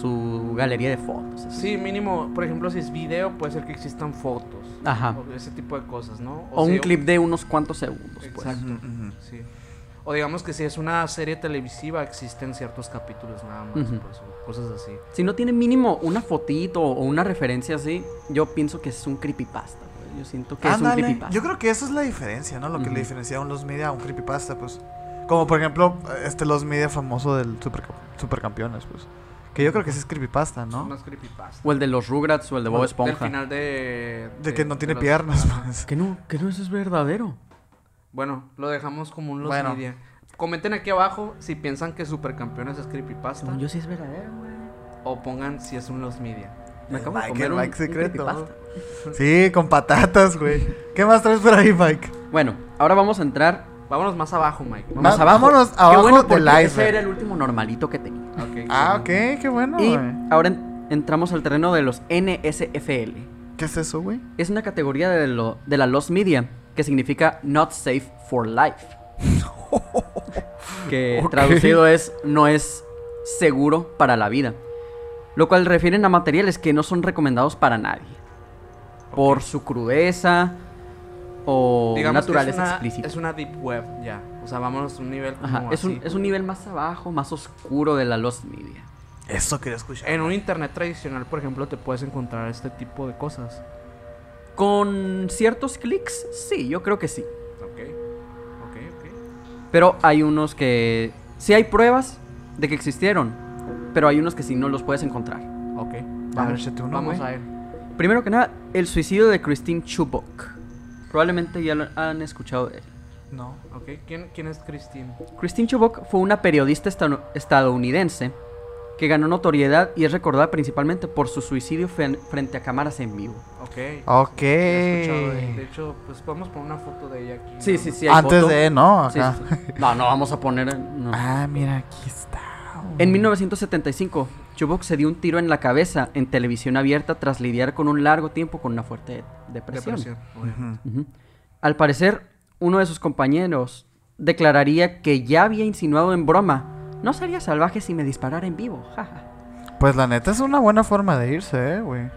su galería de fotos. así. Sí, mínimo, por ejemplo, si es video, puede ser que existan fotos. Ajá. O ese tipo de cosas, ¿no? O un clip de unos cuantos segundos, pues. Exacto. Sí. O digamos que si es una serie televisiva, existen ciertos capítulos nada más, Ujú. pues, o cosas así. Si no tiene mínimo una fotito o una referencia así, yo pienso que es un creepypasta. pues. Yo siento que es un creepypasta. Yo creo que esa es la diferencia, ¿no? Lo que Ujú. le diferencia a un Los Media a un creepypasta, pues. Como por ejemplo, este Los Media famoso del super, Supercampeones, pues. Que yo creo que ese es creepypasta, Son ¿no? más creepypasta. O el de los Rugrats o el de Bob Del Esponja. final de... De que no tiene los- piernas, Ajá. pues. Que no, que no eso es verdadero. Bueno, lo dejamos como un los Bueno. media. Comenten aquí abajo si piensan que Supercampeones es creepypasta. Según yo sí es verdadero, güey. O pongan si es un los media. Me acabo de comer el Mike un secreto. Sí, con patatas, güey. ¿Qué más traes por ahí, Mike? Bueno, ahora vamos a entrar Vámonos más abajo, Mike. Ma- más abajo. vámonos Qué abajo bueno, del porque iceberg. Ese era el último normalito que tenía. Ok, Ah, ok, qué bueno, Y güey. ahora en- entramos al terreno de los NSFL. ¿Qué es eso, güey? Es una categoría de, lo, de la Lost Media que significa Not Safe for Life. que Ok. traducido es no es seguro para la vida. Lo cual refieren a materiales que no son recomendados para nadie. Por su crudeza o Digamos que naturaleza es una, explícita. es una deep web, ya. O sea, vámonos a un nivel como Ajá, es, un, es un nivel más abajo, más oscuro de la Lost Media. Eso quería escuchar. En un internet tradicional, por ejemplo, te puedes encontrar este tipo de cosas. Con ciertos clics, sí, yo creo que sí. Ok. Ok, ok. Pero hay unos que sí hay pruebas de que existieron, pero hay unos que sí no los puedes encontrar. Ok. A ver, uno, Vamos güey. a ver. Primero que nada, el suicidio de Christine Chubbuck. Probablemente ya lo han escuchado de él. No. Ok. ¿Quién, quién es Christine? Christine Chubbuck fue una periodista estadounidense que ganó notoriedad y es recordada principalmente por su suicidio frente a cámaras en vivo. Ok. Ok. De, de hecho, pues podemos poner una foto de ella aquí. Sí, ¿no? sí, sí. hay Antes foto. de, ¿no? Acá. sí, sí. No, no vamos a poner. no. Ah, mira, aquí está. En 1975, Chubbuck se dio un tiro en la cabeza en televisión abierta tras lidiar con un largo tiempo con una fuerte depresión. Al parecer, uno de sus compañeros declararía que ya había insinuado en broma, no sería salvaje si me disparara en vivo. jaja". Pues la neta es una buena forma de irse, eh, güey.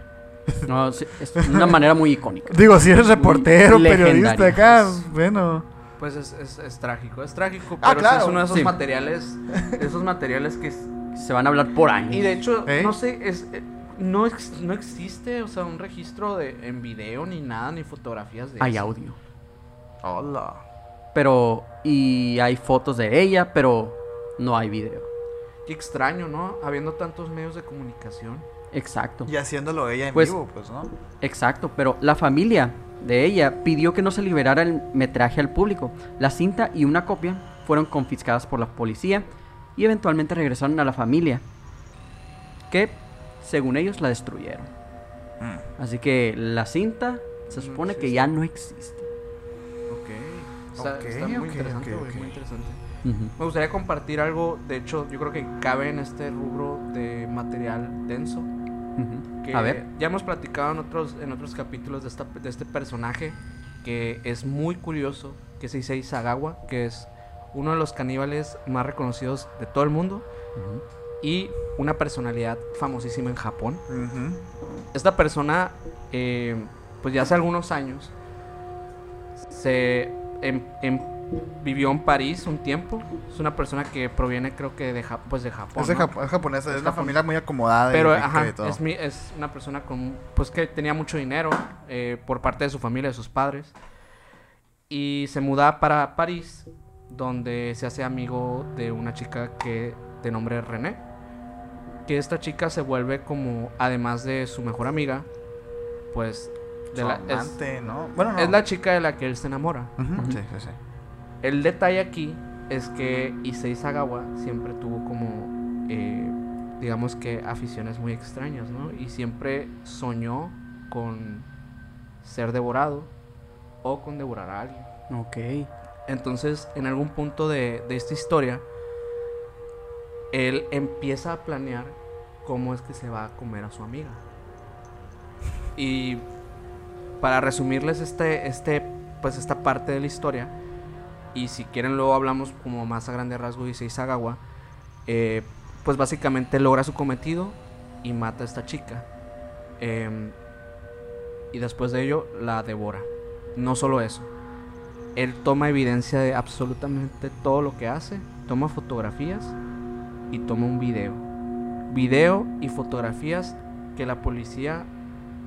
No, sí, es una manera muy icónica. Digo, si eres reportero, periodista acá, bueno. Pues es, es, es trágico, es trágico, Ah, pero sí claro, es uno de esos sí. materiales, esos materiales que es- Se van a hablar por años. y de hecho ¿Eh? no sé, es eh, no ex- no existe, o sea, un registro de en video ni nada ni fotografías de Hay eso. audio. Hola. Pero, y hay fotos de ella, pero no hay video. Qué extraño, ¿no? Habiendo tantos medios de comunicación. Exacto. Y haciéndolo ella en Pues- vivo, pues, ¿no? Exacto, pero la familia de ella pidió que no se liberara el metraje al público. La cinta y una copia fueron confiscadas por la policía y eventualmente regresaron a la familia, que según ellos la destruyeron. Mm. Así que la cinta se No supone que existe. ya no existe. Ok. Está, Ok, está muy ok, interesante, ok, güey, ok. muy interesante. Ujú. Me gustaría compartir algo, de hecho, yo creo que cabe en este rubro de material denso. Ujú. Que A ver. Ya hemos platicado en otros, en otros capítulos de, esta, de este personaje que es muy curioso, que es Issei Sagawa, que es uno de los caníbales más reconocidos de todo el mundo y una personalidad famosísima en Japón. Esta persona, eh, pues ya hace algunos años, se em- em- vivió en París un tiempo. Es una persona que proviene, creo que de, Ja- pues de Japón. Es, de ¿no? Jap- es japonesa, es, Es una familia muy acomodada. y Pero, rica ajá, y todo. es, mi- es una persona con, pues que tenía mucho dinero eh, por parte de su familia, de sus padres. Y se muda para París, donde se hace amigo de una chica que de nombre René. Que esta chica se vuelve como, además de su mejor amiga, pues de la, es, ¿no? Bueno, no. es la chica de la que él se enamora. Sí, sí, sí. El detalle aquí es que Issei Sagawa siempre tuvo como, eh, digamos que, aficiones muy extrañas, ¿no? Y siempre soñó con ser devorado o con devorar a alguien. Ok. Entonces, en algún punto de, de esta historia, él empieza a planear cómo es que se va a comer a su amiga. Y para resumirles este, este, pues esta parte de la historia, y si quieren luego hablamos como más a grande rasgo de Issei Sagawa, eh, pues básicamente logra su cometido y mata a esta chica. Em, y después de ello la devora. No solo eso, él toma evidencia de absolutamente todo lo que hace, toma fotografías y toma un video. Video y fotografías que la policía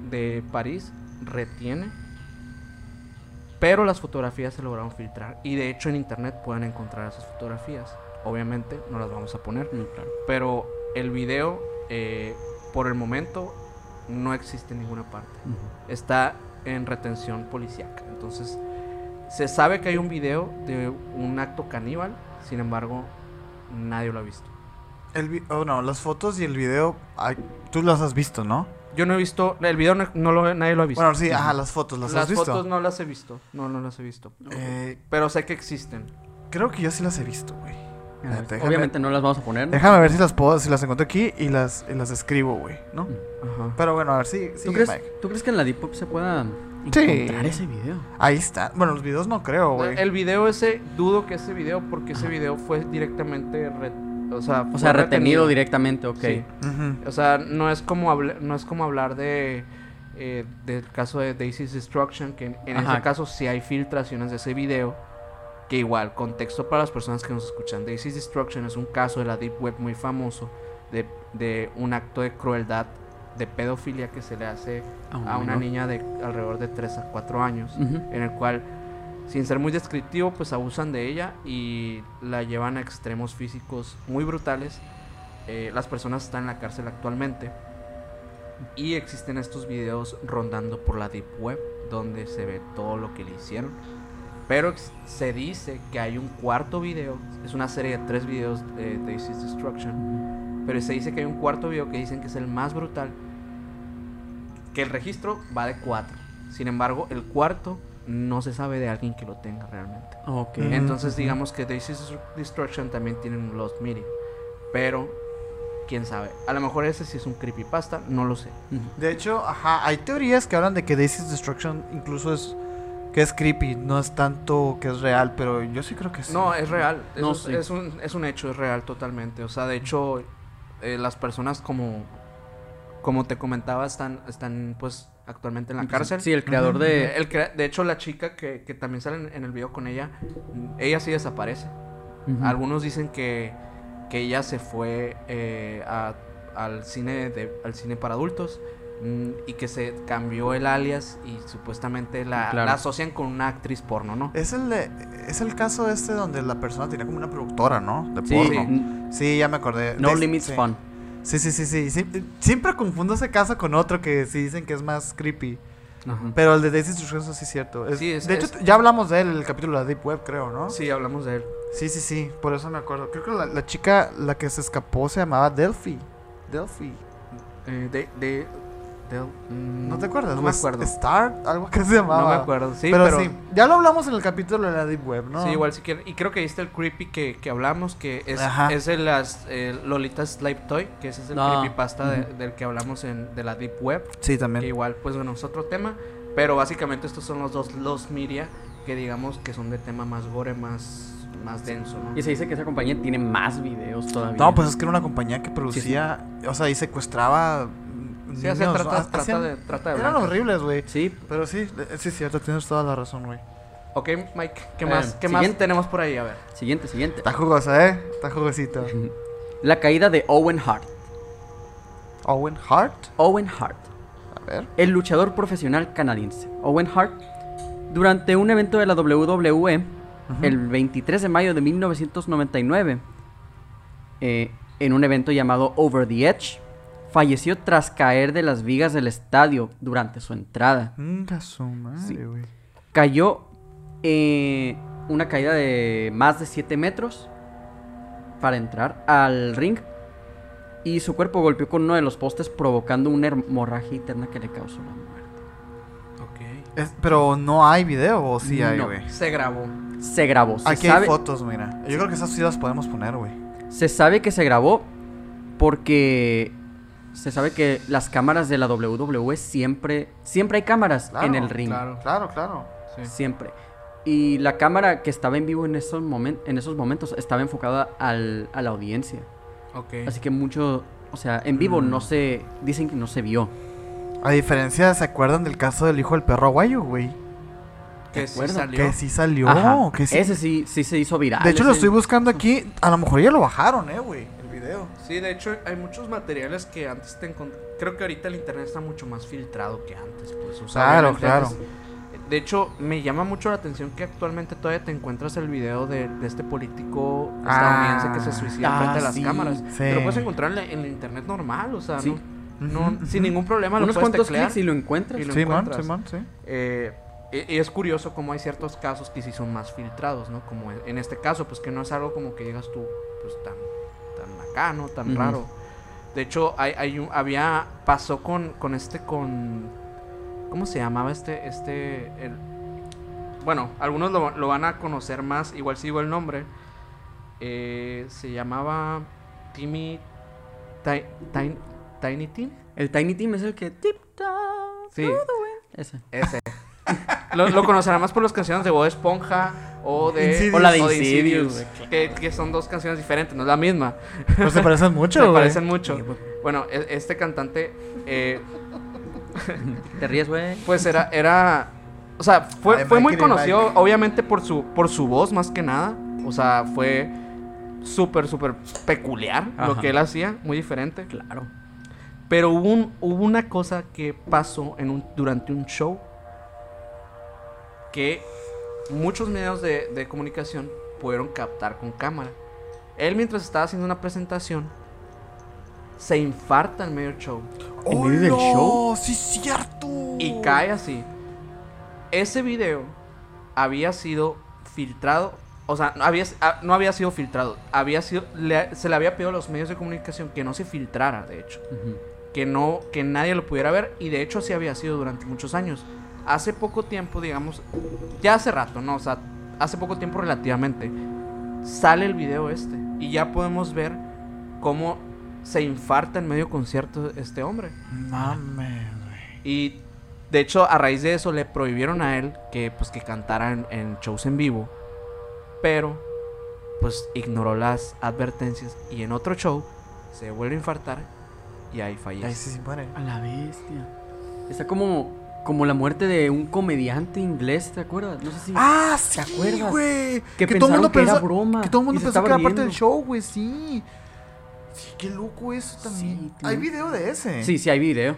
de París retiene, pero las fotografías se lograron filtrar y de hecho en internet pueden encontrar esas fotografías. Obviamente no las vamos a poner, Mm, claro. pero el video eh, por el momento no existe en ninguna parte está en retención policíaca. Entonces, se sabe que hay un video de un acto caníbal, sin embargo, nadie lo ha visto. El vi- oh, no, las fotos y el video, ay, tú las has visto, ¿no? Yo no he visto, el video no, no lo, nadie lo ha visto. Bueno, sí, ajá, las fotos, ¿las, las has visto? fotos no las he visto, no, no las he visto. Eh, Pero sé que existen. creo que yo sí las he visto, güey. Déjame- Obviamente no las vamos a poner. Déjame ver si las puedo, si las encuentro aquí y las, y las escribo, güey, ¿no? Ajá. Pero bueno, a ver, sí, sí, ¿Tú, crees, Mike. ¿Tú crees que en la Deep Web se pueda Sí. encontrar ese video? Ahí está. Bueno, los videos no creo, güey. El video ese, dudo que ese video, porque ese video fue directamente, re- o sea, O fue sea, retenido directamente, ok. Sí. O sea, no es como habl- no es como hablar de eh, del caso de Daisy's Destruction, que en, en Ajá. ese caso sí hay filtraciones de ese video. Que igual, contexto para las personas que nos escuchan. Daisy's Destruction es un caso de la Deep Web muy famoso de, de un acto de crueldad, de pedofilia que se le hace a una niña de alrededor de 3 a 4 años en el cual, sin ser muy descriptivo, pues abusan de ella y la llevan a extremos físicos muy brutales. Eh, las personas están en la cárcel actualmente y existen estos videos rondando por la Deep Web donde se ve todo lo que le hicieron. Pero se dice que hay un cuarto video, es una serie de tres videos de Daisy's Destruction, pero se dice que hay un cuarto video que dicen que es el más brutal, que el registro va de cuatro. Sin embargo, el cuarto no se sabe de alguien que lo tenga realmente. Ok. Mm. Entonces digamos que Daisy's Destruction también tiene un Lost Media. Pero, quién sabe. A lo mejor ese sí es un creepypasta, no lo sé. De hecho, ajá, hay teorías que hablan de que Daisy's Destruction incluso es que es creepy, no es tanto que es real, pero yo sí creo que sí. No, es real. No, sí. es un, es un hecho, es real totalmente. O sea, de hecho, eh, las personas como, como te comentaba están, están pues actualmente en la cárcel. Sí, el creador de. El crea- de hecho, la chica que, que también sale en, en el video con ella, ella sí desaparece. Algunos dicen que, que ella se fue eh, a- al, cine de, al cine para adultos y que se cambió el alias y supuestamente la, Claro. la asocian con una actriz porno, ¿no? Es el de- es el caso este donde la persona tenía como una productora, ¿no? De Sí, porno. n- Sí, ya me acordé. No De- Limits sí. Fun. Sí, sí, sí, sí, sí. Siempre confundo ese caso con otro que sí dicen que es más creepy. Ajá. Pero el de Daisy's Destruction sí es cierto. Es- Sí, es- de hecho, es- ya hablamos de él en el capítulo de la Deep Web, creo, ¿no? Sí, hablamos de él. Sí, sí, sí, por eso me acuerdo. Creo que la, la chica, la que se escapó, se llamaba Delphi. Delphi. Eh, de, de- Mm, ¿No te acuerdas? No me acuerdo. Star, algo que se llamaba. No me acuerdo, sí, pero, pero, sí, ya lo hablamos en el capítulo de la Deep Web, ¿no? Sí, igual si quieren. Y creo que ahí está el creepy que, que hablamos, que es, Ajá. es de las eh, Lolita Slave Toy, que ese es el Ah, creepypasta de- del que hablamos en, de la Deep Web. Sí, Que también. igual, pues bueno, es otro tema. Pero básicamente estos son los dos los media que digamos que son de tema más gore, más, más denso, ¿no? Y se dice que esa compañía tiene más videos todavía. No, pues es que era una compañía que producía, o sea, y secuestraba Sí, trata, ¿no? trata Hacían- de, trata de Eran blancas. horribles, güey. Sí, Pero sí, sí es cierto, tienes toda la razón, güey. Ok, Mike, ¿qué Eh, más, ¿qué más siguiente. tenemos por ahí? A ver. siguiente, siguiente. Está jugosa, ¿eh? Está jugosito. La caída de Owen Hart. Owen Hart. Owen Hart. A ver. El luchador profesional canadiense. Owen Hart, durante un evento de la WWE, el 23 de mayo de 1999, eh, en un evento llamado Over the Edge, falleció tras caer de las vigas del estadio durante su entrada. Venga su madre, Sí. güey. Cayó eh, una caída de más de 7 metros para entrar al ring y su cuerpo golpeó con uno de los postes provocando una hemorragia interna que le causó la muerte. Ok. Es- pero no hay video, ¿o sí hay, No. güey? Se grabó. Se grabó. Se Aquí sabe, hay fotos, mira. Yo creo que esas sí las podemos poner, güey. se sabe que se grabó porque se sabe que las cámaras de la WWE siempre siempre hay cámaras Claro, en el ring. claro. Claro, claro. Sí. Siempre. Y la cámara que estaba en vivo en esos, momen- en esos momentos estaba enfocada al- a la audiencia. Ok. Así que mucho, o sea, en vivo Mm. no se, dicen que no se vio. A diferencia, ¿se acuerdan del caso del hijo del perro aguayo, güey? que sí salió. Que sí salió, que sí. Ese sí, sí se hizo viral. De hecho, lo estoy buscando aquí. A lo mejor ya lo bajaron, eh, güey. Video. Sí, de hecho hay muchos materiales que antes te Creo que ahorita el internet está mucho más filtrado que antes, pues. o sea, Claro, claro. antes- De hecho, me llama mucho la atención que actualmente todavía te encuentras el video de, de este político estadounidense que se suicida Ah, frente a las sí, cámaras. sí. Te lo puedes encontrar en, en el internet normal, o sea, Sí. no, no- sin ningún problema lo Unos puedes cuantos teclear. clics y lo encuentras. Y lo encuentras. Simón, sí. Eh, y, y es curioso cómo hay ciertos casos que sí son más filtrados, ¿no? Como en, este caso, pues que no es algo como que digas tú, pues tan acá, ¿no? Tan raro. De hecho, hay, hay un- había, pasó con, con este, con, ¿cómo se llamaba este, este, el- bueno, algunos lo, lo van a conocer más, igual sigo el nombre, Eh, se llamaba Timmy Ti- Tin- Tiny Tim. El Tiny Team es el que... tip, Sí. Ese. Ese. lo, lo conocerán más por las canciones de Bob Esponja o de, Insidious. O la de o Insidious, que, que son dos canciones diferentes, no es la misma. Pero se parecen mucho, Se parecen mucho. Bueno, e- este cantante, eh, ¿Te ríes, güey? pues era, era, o sea, fue, Ay, fue muy conocido, Mike. obviamente por su, por su voz más que nada. O sea, fue súper, súper peculiar lo que él hacía, muy diferente. Claro. Pero hubo, un- hubo una cosa que pasó en un, durante un show que muchos medios de, de comunicación pudieron captar con cámara. Él mientras estaba haciendo una presentación se infarta en medio del show ¿En medio del ¡Oh, show? no! ¡Sí, cierto! y cae así. Ese video había sido filtrado, o sea, no había, ah, no había sido filtrado, había sido, le- se le había pedido a los medios de comunicación que no se filtrara, de hecho. Que no que nadie lo pudiera ver y de hecho así había sido durante muchos años. Hace poco tiempo, digamos, ya hace rato, no, o sea, hace poco tiempo relativamente sale el video este y ya podemos ver cómo se infarta en medio concierto este hombre. Mames, güey. Y de hecho, a raíz de eso le prohibieron a él que pues que cantara en, en shows en vivo, pero pues ignoró las advertencias y en otro show se vuelve a infartar y ahí fallece. Ahí sí se muere. A la bestia. Está como, como la muerte de un comediante inglés, ¿te acuerdas? No sé si... ¡Ah, sí, acuerdas? güey! Que todo el mundo que era pensó- broma Que todo el mundo pensó que era parte del show, güey, sí. Sí, qué loco eso también. Sí, Hay video de ese. Sí, sí hay video.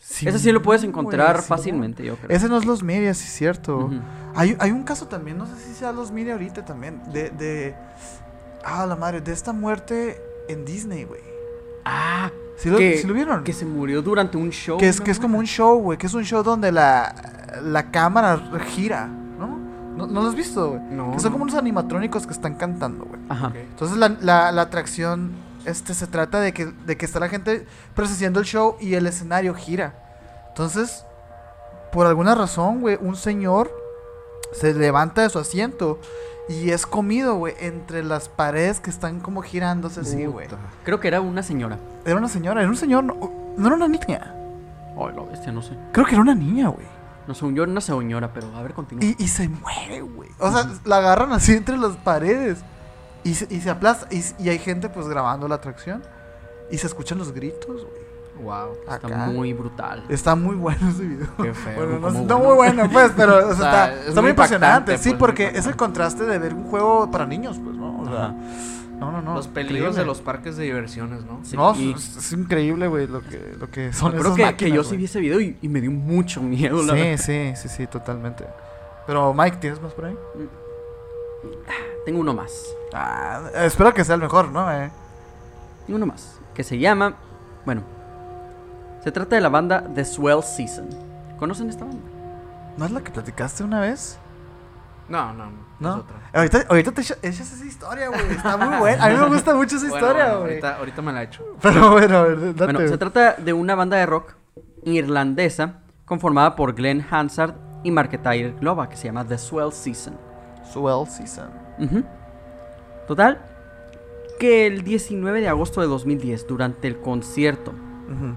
Ese sí lo puedes encontrar güey, sí, fácilmente, yo creo. Ese no es los media, sí es cierto. Hay, hay un caso también, no sé si sea los media ahorita también, de, de... Ah, la madre, de esta muerte en Disney, güey. Ah, ¿Sí lo, que, sí lo vieron? que se murió durante un show. Que es, ¿no? que es como un show, güey. Que es un show donde la, la cámara gira, ¿no? ¿No, ¿no lo has visto, güey? No, Que son como unos animatrónicos que están cantando, güey. Ajá. Entonces la, la, la atracción este, se trata de que, de que está la gente presenciando el show y el escenario gira. Entonces, por alguna razón, güey, un señor se levanta de su asiento y es comido, güey, entre las paredes que están como girándose así, güey. Creo que era una señora. Era una señora, era un señor, no, no era una niña. Ay, la bestia, no sé. Creo que era una niña, güey. No sé, yo era una señora, pero a ver, continúa. Y, y se muere, güey. O sea, la agarran así entre las paredes. Y se, y se aplasta. Y, y hay gente pues grabando la atracción. Y se escuchan los gritos, güey. Wow. Está acá. muy brutal. Está muy bueno ese video. Qué feo. Bueno, no, bueno. muy bueno, pues, pero o sea, O sea, está, es está muy impresionante. Sí, pues, porque es el contraste de ver un juego para niños, pues, ¿no? O sea, Ajá. no, no, no. los peligros increíble. de los parques de diversiones, ¿no? Sí, No, y- es, es increíble, güey, lo que, lo que son Creo esas que, que yo sí güey. vi ese video y, y me dio mucho miedo, la Sí, verdad. sí, sí, sí, totalmente. Pero, Mike, ¿tienes más por ahí? Tengo uno más. Ah, espero que sea el mejor, ¿no? Eh, Tengo uno más. Que se llama. Bueno. Se trata de la banda The Swell Season. ¿Conocen esta banda? ¿No es la que platicaste una vez? No, no, no. ¿No? Es otra. Ahorita, ahorita te echa- echas esa historia, güey. Está muy buena. A mí me gusta mucho esa Bueno, historia, bueno, güey. ahorita, ahorita me la he hecho. Pero bueno, a ver, date. Bueno, se trata de una banda de rock irlandesa conformada por Glenn Hansard y Marketire Globa que se llama The Swell Season. Swell Season. Ujú. Total, que el 19 de agosto de 2010, durante el concierto Ujú.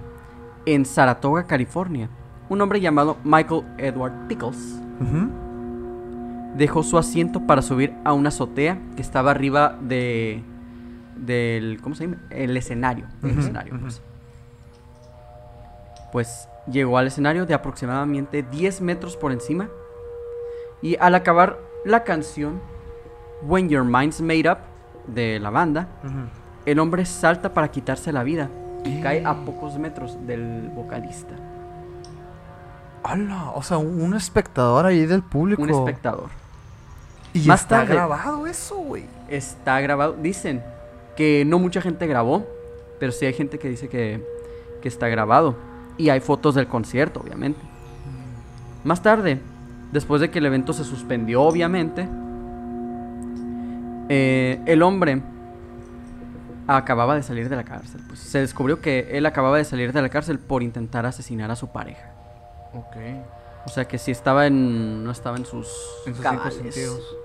En Saratoga, California, un hombre llamado Michael Edward Pickles dejó su asiento para subir a una azotea que estaba arriba de del ¿cómo se llama? el escenario, el escenario, pues. Pues llegó al escenario de aproximadamente 10 metros por encima y al acabar la canción When Your Mind's Made Up de la banda, el hombre salta para quitarse la vida y cae a pocos metros del vocalista, ¡Hala! O sea, un espectador ahí del público. un espectador. Y Más está tarde- grabado eso, güey. Está grabado. Dicen que no mucha gente grabó, pero sí hay gente que dice que, que está grabado. Y hay fotos del concierto, obviamente. Más tarde, después de que el evento se suspendió, obviamente, eh, el hombre acababa de salir de la cárcel. Pues se descubrió que él acababa de salir de la cárcel por intentar asesinar a su pareja. Ok. O sea que sí estaba en. no estaba en sus. En sus cinco cabales. sentidos.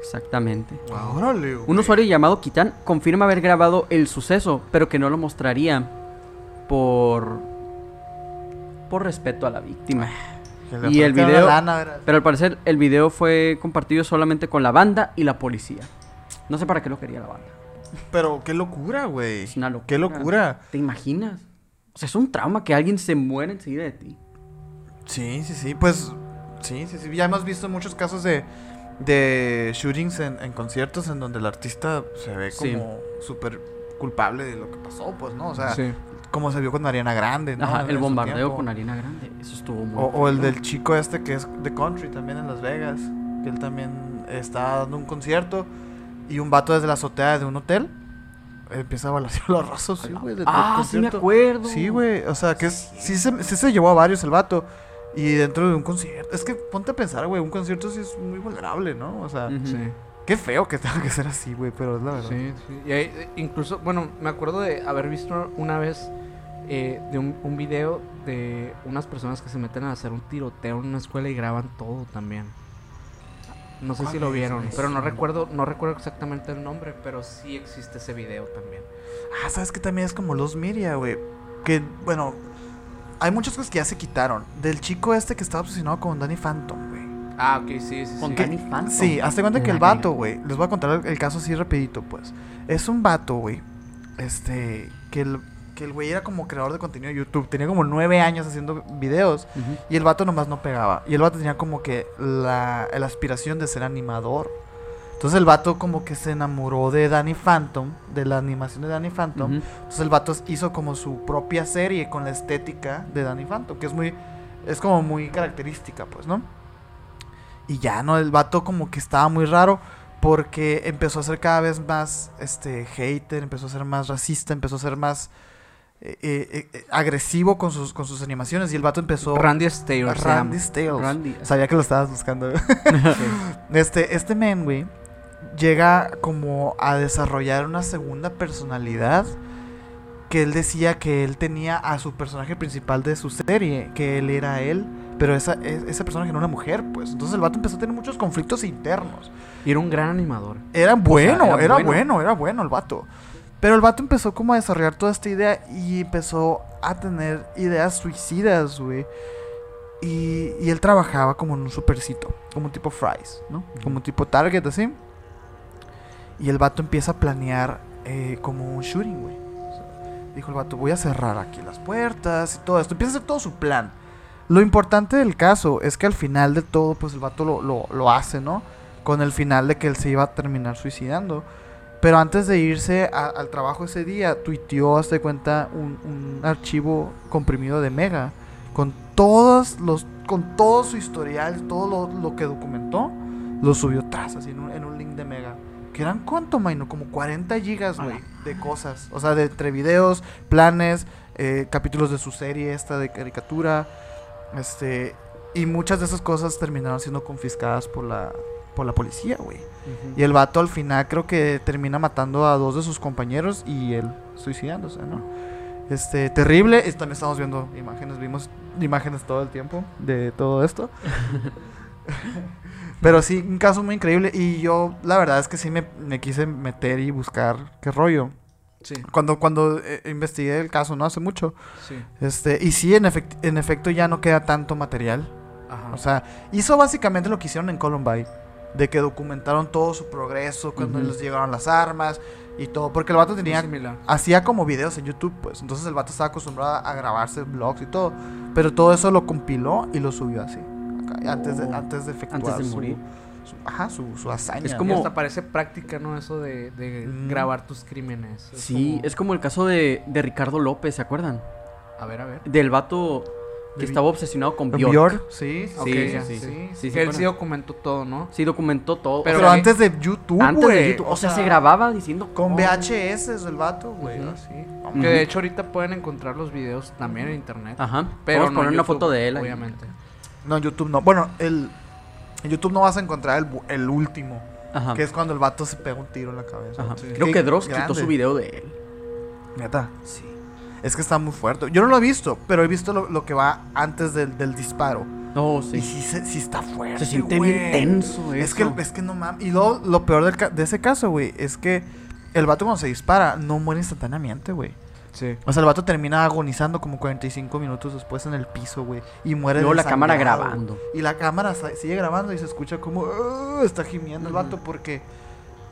Exactamente. Órale, güey. Un usuario llamado Kitan confirma haber grabado el suceso, pero que no lo mostraría por por respeto a la víctima. Y el video-. Pero al parecer el video fue compartido solamente con la banda y la policía. No sé para qué lo quería la banda. Pero qué locura, güey. Es una locura. Qué locura. ¿Te imaginas? O sea, es un trauma que alguien se muera enseguida de ti. Sí, sí, sí. Pues, sí, sí, sí. Ya hemos visto muchos casos de, de shootings en, en conciertos en donde el artista se ve como súper culpable de lo que pasó, pues, ¿no? O sea, sí. como se vio con Ariana Grande, ¿no? Ajá, el bombardeo con harina grande. Eso estuvo muy O, o el del chico este que es de country también en Las Vegas. Que él también está dando un concierto y un vato desde la azotea de un hotel empieza a balasear los rostros, sí, güey. Ah, sí me acuerdo. Sí, güey. O sea, que es, sí, se, sí se llevó a varios el vato. Y dentro de un concierto. Es que ponte a pensar, güey. Un concierto sí es muy vulnerable, ¿no? O sea. Sí. qué feo que tenga que ser así, güey. Pero es la verdad. Sí, sí. Y hay, incluso, bueno, me acuerdo de haber visto una vez eh, de un, un video de unas personas que se meten a hacer un tiroteo en una escuela y graban todo también. No sé si ¿Cuál lo vieron, pero no recuerdo, no recuerdo exactamente el nombre, pero sí existe ese video también. Ah, ¿sabes que también es como los media, güey? Que, bueno, hay muchas cosas que ya se quitaron. Del chico este que estaba obsesionado con Danny Phantom, güey. Ah, ok, sí, sí, Con. Danny Phantom. Sí, hazte cuenta que el vato, güey. Les voy a contar el, el caso así rapidito, pues. Es un vato, güey. Este, que el, que el güey era como creador de contenido de YouTube. Tenía como nueve años haciendo videos. Y el vato nomás no pegaba. Y el vato tenía como que la, la aspiración de ser animador. Entonces el vato como que se enamoró de Danny Phantom, de la animación de Danny Phantom. Entonces el vato hizo como su propia serie con la estética de Danny Phantom, que es muy, es como muy característica, pues, ¿no? Y ya, ¿no? El vato como que estaba muy raro porque empezó a ser cada vez más, este, hater, empezó a ser más racista, empezó a ser más eh, eh, eh, agresivo con sus, con sus animaciones y el vato empezó... Randy se Randy. Stales. Randy. Sabía que lo estabas buscando. este, este güey, llega como a desarrollar una segunda personalidad que él decía que él tenía a su personaje principal de su serie, que él era él, pero esa, esa persona que era una mujer, pues. Entonces el vato empezó a tener muchos conflictos internos. Y era un gran animador. Era bueno, era era, bueno. bueno. era bueno el vato. Pero el vato empezó como a desarrollar toda esta idea y empezó a tener ideas suicidas, güey. Y, y él trabajaba como en un supercito, como un tipo Fries, ¿no? Como un tipo Target, así. Y el vato empieza a planear eh, como un shooting, güey. O sea, dijo el vato, voy a cerrar aquí las puertas y todo esto. Empieza a hacer todo su plan. Lo importante del caso es que al final de todo, pues el vato lo, lo, lo hace, ¿no? Con el final de que él se iba a terminar suicidando. Pero antes de irse a- al trabajo ese día, tuiteó, hasta cuenta, un, un archivo comprimido de Mega. Con todos los. Con todo su historial, todo lo, lo que documentó, lo subió atrás, así en un, en un link de Mega. Que eran cuánto, Maino? Como 40 gigas, güey, de cosas. O sea, de entre videos, planes, eh, capítulos de su serie esta de caricatura. Este. Y muchas de esas cosas terminaron siendo confiscadas por la, por la policía, güey. Y el vato al final creo que termina matando a dos de sus compañeros y él suicidándose, ¿no? Este, terrible. También estamos viendo imágenes, vimos imágenes todo el tiempo de todo esto. Pero sí, un caso muy increíble. Y yo, la verdad es que sí me, me quise meter y buscar qué rollo. Sí, Cuando, cuando eh, investigué el caso, ¿no? Hace mucho. sí. Este, y sí, en, efect- en efecto ya no queda tanto material. Ajá. O sea, hizo básicamente lo que hicieron en Columbine. De que documentaron todo su progreso, cuando les llegaron las armas y todo. Porque el vato tenía hacía como videos en YouTube, pues. Entonces el vato estaba acostumbrado a grabarse vlogs y todo. Pero todo eso lo compiló y lo subió así. acá, antes, de, Oh. antes de efectuar Antes de su- morir. su- ajá, su, su hazaña. Es Y como- hasta parece práctica, ¿no? Eso de, de Mm. grabar tus crímenes. Es Sí, como- es como el caso de, de Ricardo López, ¿se acuerdan? A ver, a ver. Del vato que estaba obsesionado con ¿Con Bjork. Bjork? Sí, Sí, sí, sí. sí. Sí, Sí, que él sí, sí documentó todo, ¿no? Sí, documentó todo. Pero antes de YouTube, antes de güey, YouTube. O sea, se grababa diciendo Con. VHS el vato, güey. Que de hecho ahorita pueden encontrar los videos también en internet. Ajá. Pero Vamos a no poner una foto de él. ahí. Obviamente. No, en YouTube no. Bueno, el, en YouTube no vas a encontrar el, el último. Ajá. Que es cuando el vato se pega un tiro en la cabeza. Ajá. Sí. Creo que Dross quitó su video de él. Neta. Sí. Es que está muy fuerte. Yo no lo he visto, pero he visto lo, lo que va antes del, del disparo. No, Y sí. sí, se- sí está fuerte. Se siente güey. bien tenso Es eso. que, es que no mames. Y luego, lo peor del de ese caso, güey, es que el vato cuando se dispara no muere instantáneamente, güey. Sí. O sea, el vato termina agonizando como 45 minutos después en el piso, güey. Y muere Luego la cámara grabando. Y la cámara sigue grabando y se escucha como está gimiendo el vato porque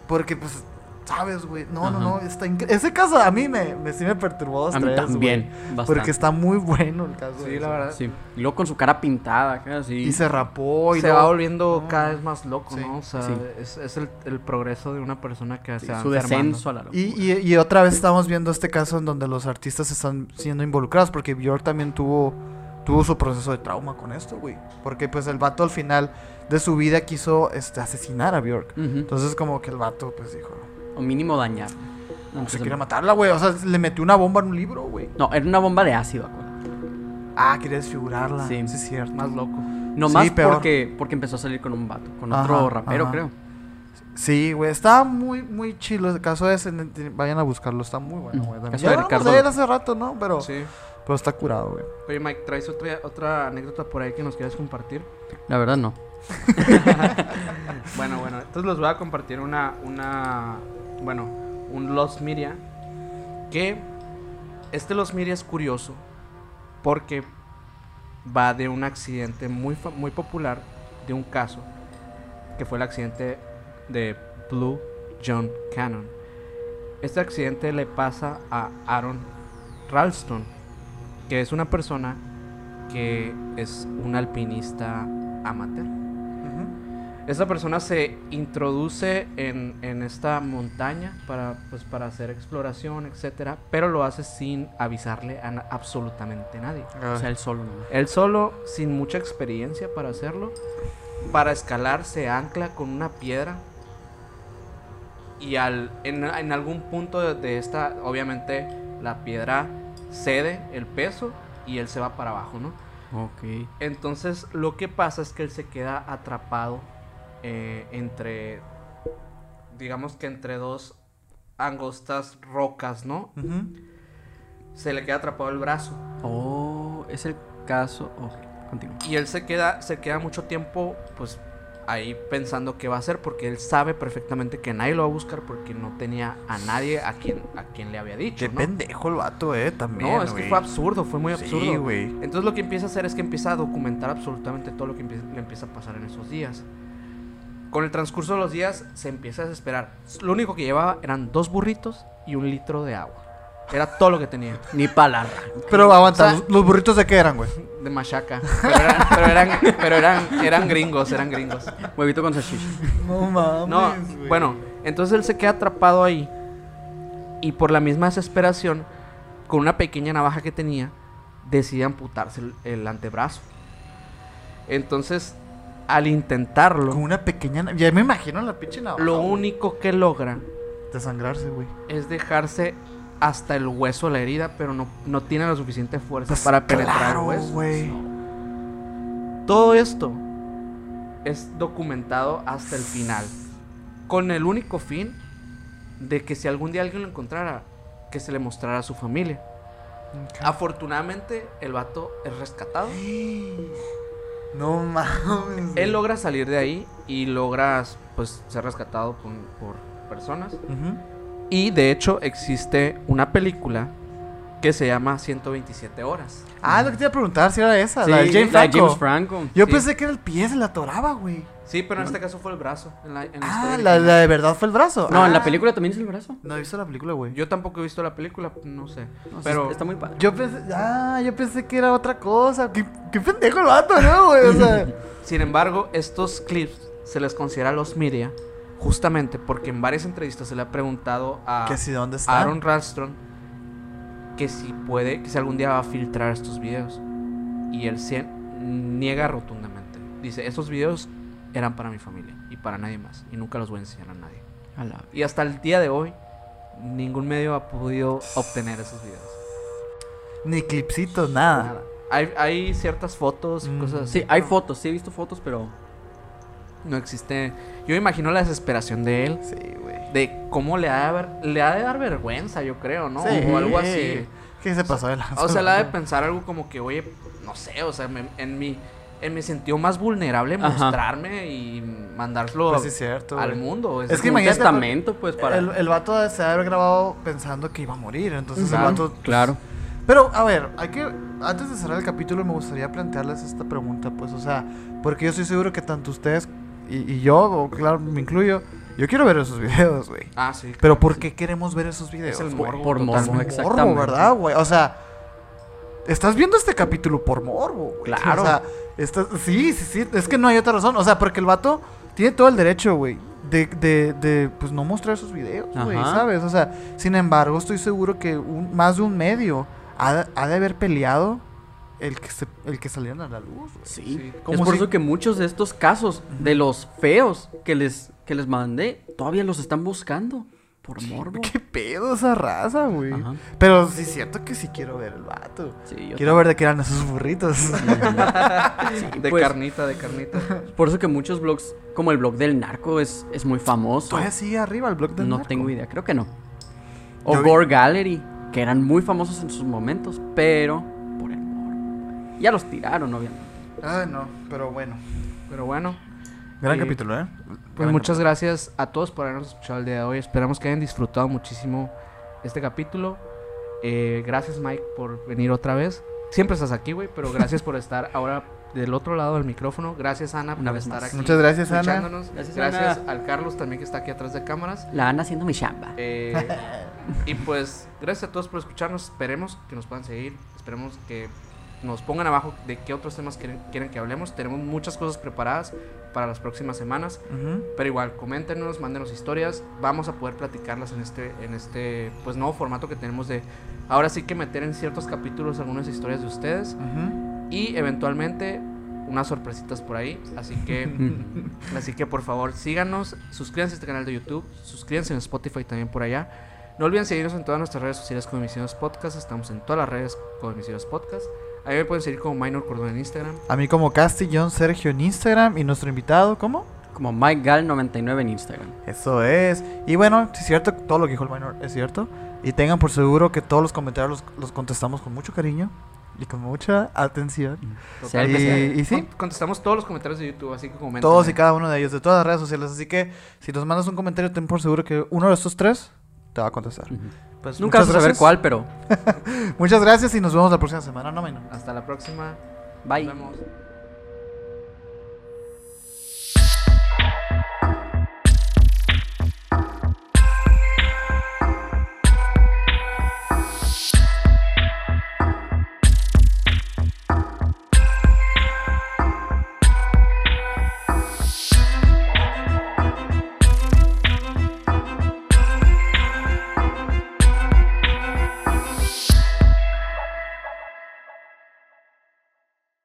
porque pues sabes, güey. No, no, Ajá. no, está Ese caso a mí me, me sí me perturbó dos A mí tres, también. Porque está muy bueno el caso. Sí, la verdad. Sí. Y luego con su cara pintada, así. Y se rapó y se luego- va volviendo No. cada vez más loco, Sí. ¿no? O sea, Sí. es, es el, el progreso de una persona que Sí, se va su descenso a la locura. Y, y, y otra vez estamos viendo este caso en donde los artistas están siendo involucrados porque Bjork también tuvo tuvo su proceso de trauma con esto, güey. Porque pues el vato al final de su vida quiso este, asesinar a Bjork. Ujú. Entonces como que el vato pues dijo, O mínimo dañar. no, Pues se el- quiere matarla, güey. O sea, le metió una bomba en un libro, güey. No, era una bomba de ácido, acuérdate. Ah, quería desfigurarla. Sí. Sí, es cierto. Más loco. No Sí, más peor. porque, porque empezó a salir con un vato, con Ajá, otro rapero, ajá. creo. Sí, güey, está muy, muy chilo. El caso ne- vayan a buscarlo, está muy bueno, güey. Ya de Ricardo. de él hace rato, ¿no? Pero, Sí. pero está curado, güey. Oye, Mike, ¿traes otra, otra anécdota por ahí que nos quieras compartir? La verdad no. Bueno, bueno, entonces les voy a compartir una, una, bueno, un Lost Media, que este Lost Media es curioso porque va de un accidente muy, muy popular, de un caso, que fue el accidente de Blue John Cannon. Este accidente le pasa a Aaron Ralston, que es una persona que es un alpinista amateur. Esta persona se introduce en, en esta montaña para, pues, para hacer exploración, etcétera, pero lo hace sin avisarle a na- absolutamente nadie. O sea, él solo, ¿no? Él solo, sin mucha experiencia para hacerlo, para escalar se ancla con una piedra y al, en, en algún punto de, de esta, obviamente, la piedra cede el peso y él se va para abajo, ¿no? Ok. Entonces lo que pasa es que él se queda atrapado eh, entre digamos que entre dos angostas rocas, ¿no? Se le queda atrapado el brazo. Oh, es el caso. Oh, continúa. Y él se queda, se queda mucho tiempo, pues, ahí pensando qué va a hacer, porque él sabe perfectamente que nadie lo va a buscar porque no tenía a nadie a quien, a quien le había dicho. Qué ¿no? pendejo el vato, eh, también. No, es que fue absurdo, fue muy Sí, absurdo. güey. Entonces lo que empieza a hacer es que empieza a documentar absolutamente todo lo que le empieza a pasar en esos días. Con el transcurso de los días se empieza a desesperar. Lo único que llevaba eran dos burritos y un litro de agua. Era todo lo que tenía. Ni palabra. Pero aguanta, O sea- ¿los, burritos de qué eran, güey? De machaca. Pero eran, pero eran, pero eran, eran gringos, eran gringos. Huevito con salchicha. No mames. No, bueno, entonces él se queda atrapado ahí. Y por la misma desesperación, con una pequeña navaja que tenía, decide amputarse el, el antebrazo. Entonces, al intentarlo, Con una pequeña. Ya me imagino la pinche navaja. lo güey. único que logra Desangrarse, güey. es dejarse hasta el hueso la herida, pero no, no tiene la suficiente fuerza Pues, para penetrar claro, el hueso. güey. Todo esto es documentado hasta el final. Con el único fin de que si algún día alguien lo encontrara, que se le mostrara a su familia. Afortunadamente, el vato es rescatado. No mames. Él logra salir de ahí y logra pues ser rescatado por, por personas. Y de hecho existe una película que se llama 127 horas. Ah, lo que te iba a preguntar si era esa, la de Sí, James la de Franco. James Franco. Yo Sí. pensé que era el pie, se la atoraba, güey. Sí, pero en este caso fue el brazo. En la, en la Ah, la, de verdad fue el brazo. No, en la Ah. película también es el brazo. No he visto la película, güey. Yo tampoco he visto la película, no sé. No, pero está muy padre. Yo pensé, ah, yo pensé que era otra cosa. Qué, qué pendejo el vato, ¿no, güey? O sea, Sin embargo, estos clips se les considera los media justamente porque en varias entrevistas se le ha preguntado a que si dónde está. Aaron Ralston que si puede, que si algún día va a filtrar estos videos. Y él se niega rotundamente. Dice, estos videos eran para mi familia y para nadie más. Y nunca los voy a enseñar a nadie. A la- Y hasta el día de hoy, ningún medio ha podido obtener esos videos. Ni clipsitos, nada. Nada. Hay, hay ciertas fotos y Mm. cosas así. Sí, hay fotos, sí he visto fotos, pero No existe. Yo me imagino la desesperación de él. Sí, güey. de cómo le ha de, ver- le ha de dar vergüenza, yo creo, ¿no? Sí. O algo así. ¿Qué se pasó de la O sea, le ha de pensar algo como que, oye, no sé, o sea, me- en mi mi sentido más vulnerable Ajá. mostrarme y mandarlo Pues sí, es cierto. al güey. mundo. Es Es que un imagínate, testamento, pues, para... El, el vato se ha haber grabado pensando que iba a morir. Entonces Claro, el vato. pues, Claro. Pero, a ver, hay que. Antes de cerrar el capítulo, me gustaría plantearles esta pregunta, pues, o sea, porque yo estoy seguro que tanto ustedes y, y yo, o claro, me incluyo, yo quiero ver esos videos, güey. Ah, sí. Pero claro, ¿por sí. qué queremos ver esos videos? Es el morbo. Por morbo, exactamente. morbo, ¿verdad, güey? O sea, estás viendo este capítulo por morbo, güey. Claro. O sea, estás- sí, sí, sí. Es que no hay otra razón. O sea, porque el vato tiene todo el derecho, güey. De, de, de, pues, no mostrar esos videos, güey. ¿sabes? O sea, sin embargo, estoy seguro que un- más de un medio ha, de- ha de haber peleado el que, se, el que salieran a la luz, güey. Sí. Sí. Es por si- eso que muchos de estos casos, de los feos que les, que les mandé, todavía los están buscando. Por morbo. ¿Qué pedo esa raza, güey? Ajá. Pero sí es cierto que sí quiero ver el vato. Sí, yo Quiero ver de qué eran esos burritos. De pues- carnita, de carnita. Por eso que muchos blogs, como el blog del narco, es, es muy famoso. Todavía sigue arriba el blog del No narco? tengo idea, creo que no. O Yo vi- Gore Gallery, que eran muy famosos en sus momentos, pero por el morbo. Ya los tiraron, obviamente. Ay, no, pero bueno. Pero bueno, Gran Sí. capítulo, ¿eh? Pues muchas gracias a todos por habernos escuchado el día de hoy. Esperamos que hayan disfrutado muchísimo este capítulo. Eh, gracias, Mike, por venir otra vez. Siempre estás aquí, güey, pero gracias por estar ahora del otro lado del micrófono. Gracias, Ana, por Una vez estar más. aquí. Muchas gracias, Ana. escuchándonos. Gracias, Gracias, Ana. al Carlos también que está aquí atrás de cámaras. La Ana haciendo mi chamba. Eh, y pues, gracias a todos por escucharnos. Esperemos que nos puedan seguir. Esperemos que nos pongan abajo de qué otros temas quieren, quieren que hablemos. Tenemos muchas cosas preparadas para las próximas semanas. Ujú. Pero igual, coméntenos, mándenos historias. Vamos a poder platicarlas en este, en este pues, nuevo formato que tenemos de ahora sí que meter en ciertos capítulos algunas historias de ustedes. Ujú. Y eventualmente unas sorpresitas por ahí. Así que, así que por favor síganos, suscríbanse a este canal de YouTube, suscríbanse en Spotify también por allá. No olviden seguirnos en todas nuestras redes sociales como Emisiones Podcast. Estamos en todas las redes como Emisiones Podcast. Ahí me pueden seguir como Minor Cordón en Instagram. A mí como Castillón Sergio en Instagram y nuestro invitado, ¿cómo? Como MikeGal99 en Instagram. Eso es. Y bueno, si es cierto, todo lo que dijo el minor es cierto. Y tengan por seguro que todos los comentarios los, los contestamos con mucho cariño y con mucha atención. Sea el Y, sea. y sí, Con- Contestamos todos los comentarios de YouTube, así que comenten. todos y cada uno de ellos, de todas las redes sociales. Así que si nos mandas un comentario, ten por seguro que uno de estos tres te va a contestar. Pues, Nunca vas a saber cuál, pero. muchas gracias y nos vemos la próxima semana, no menos. Hasta la próxima. Bye. Nos vemos.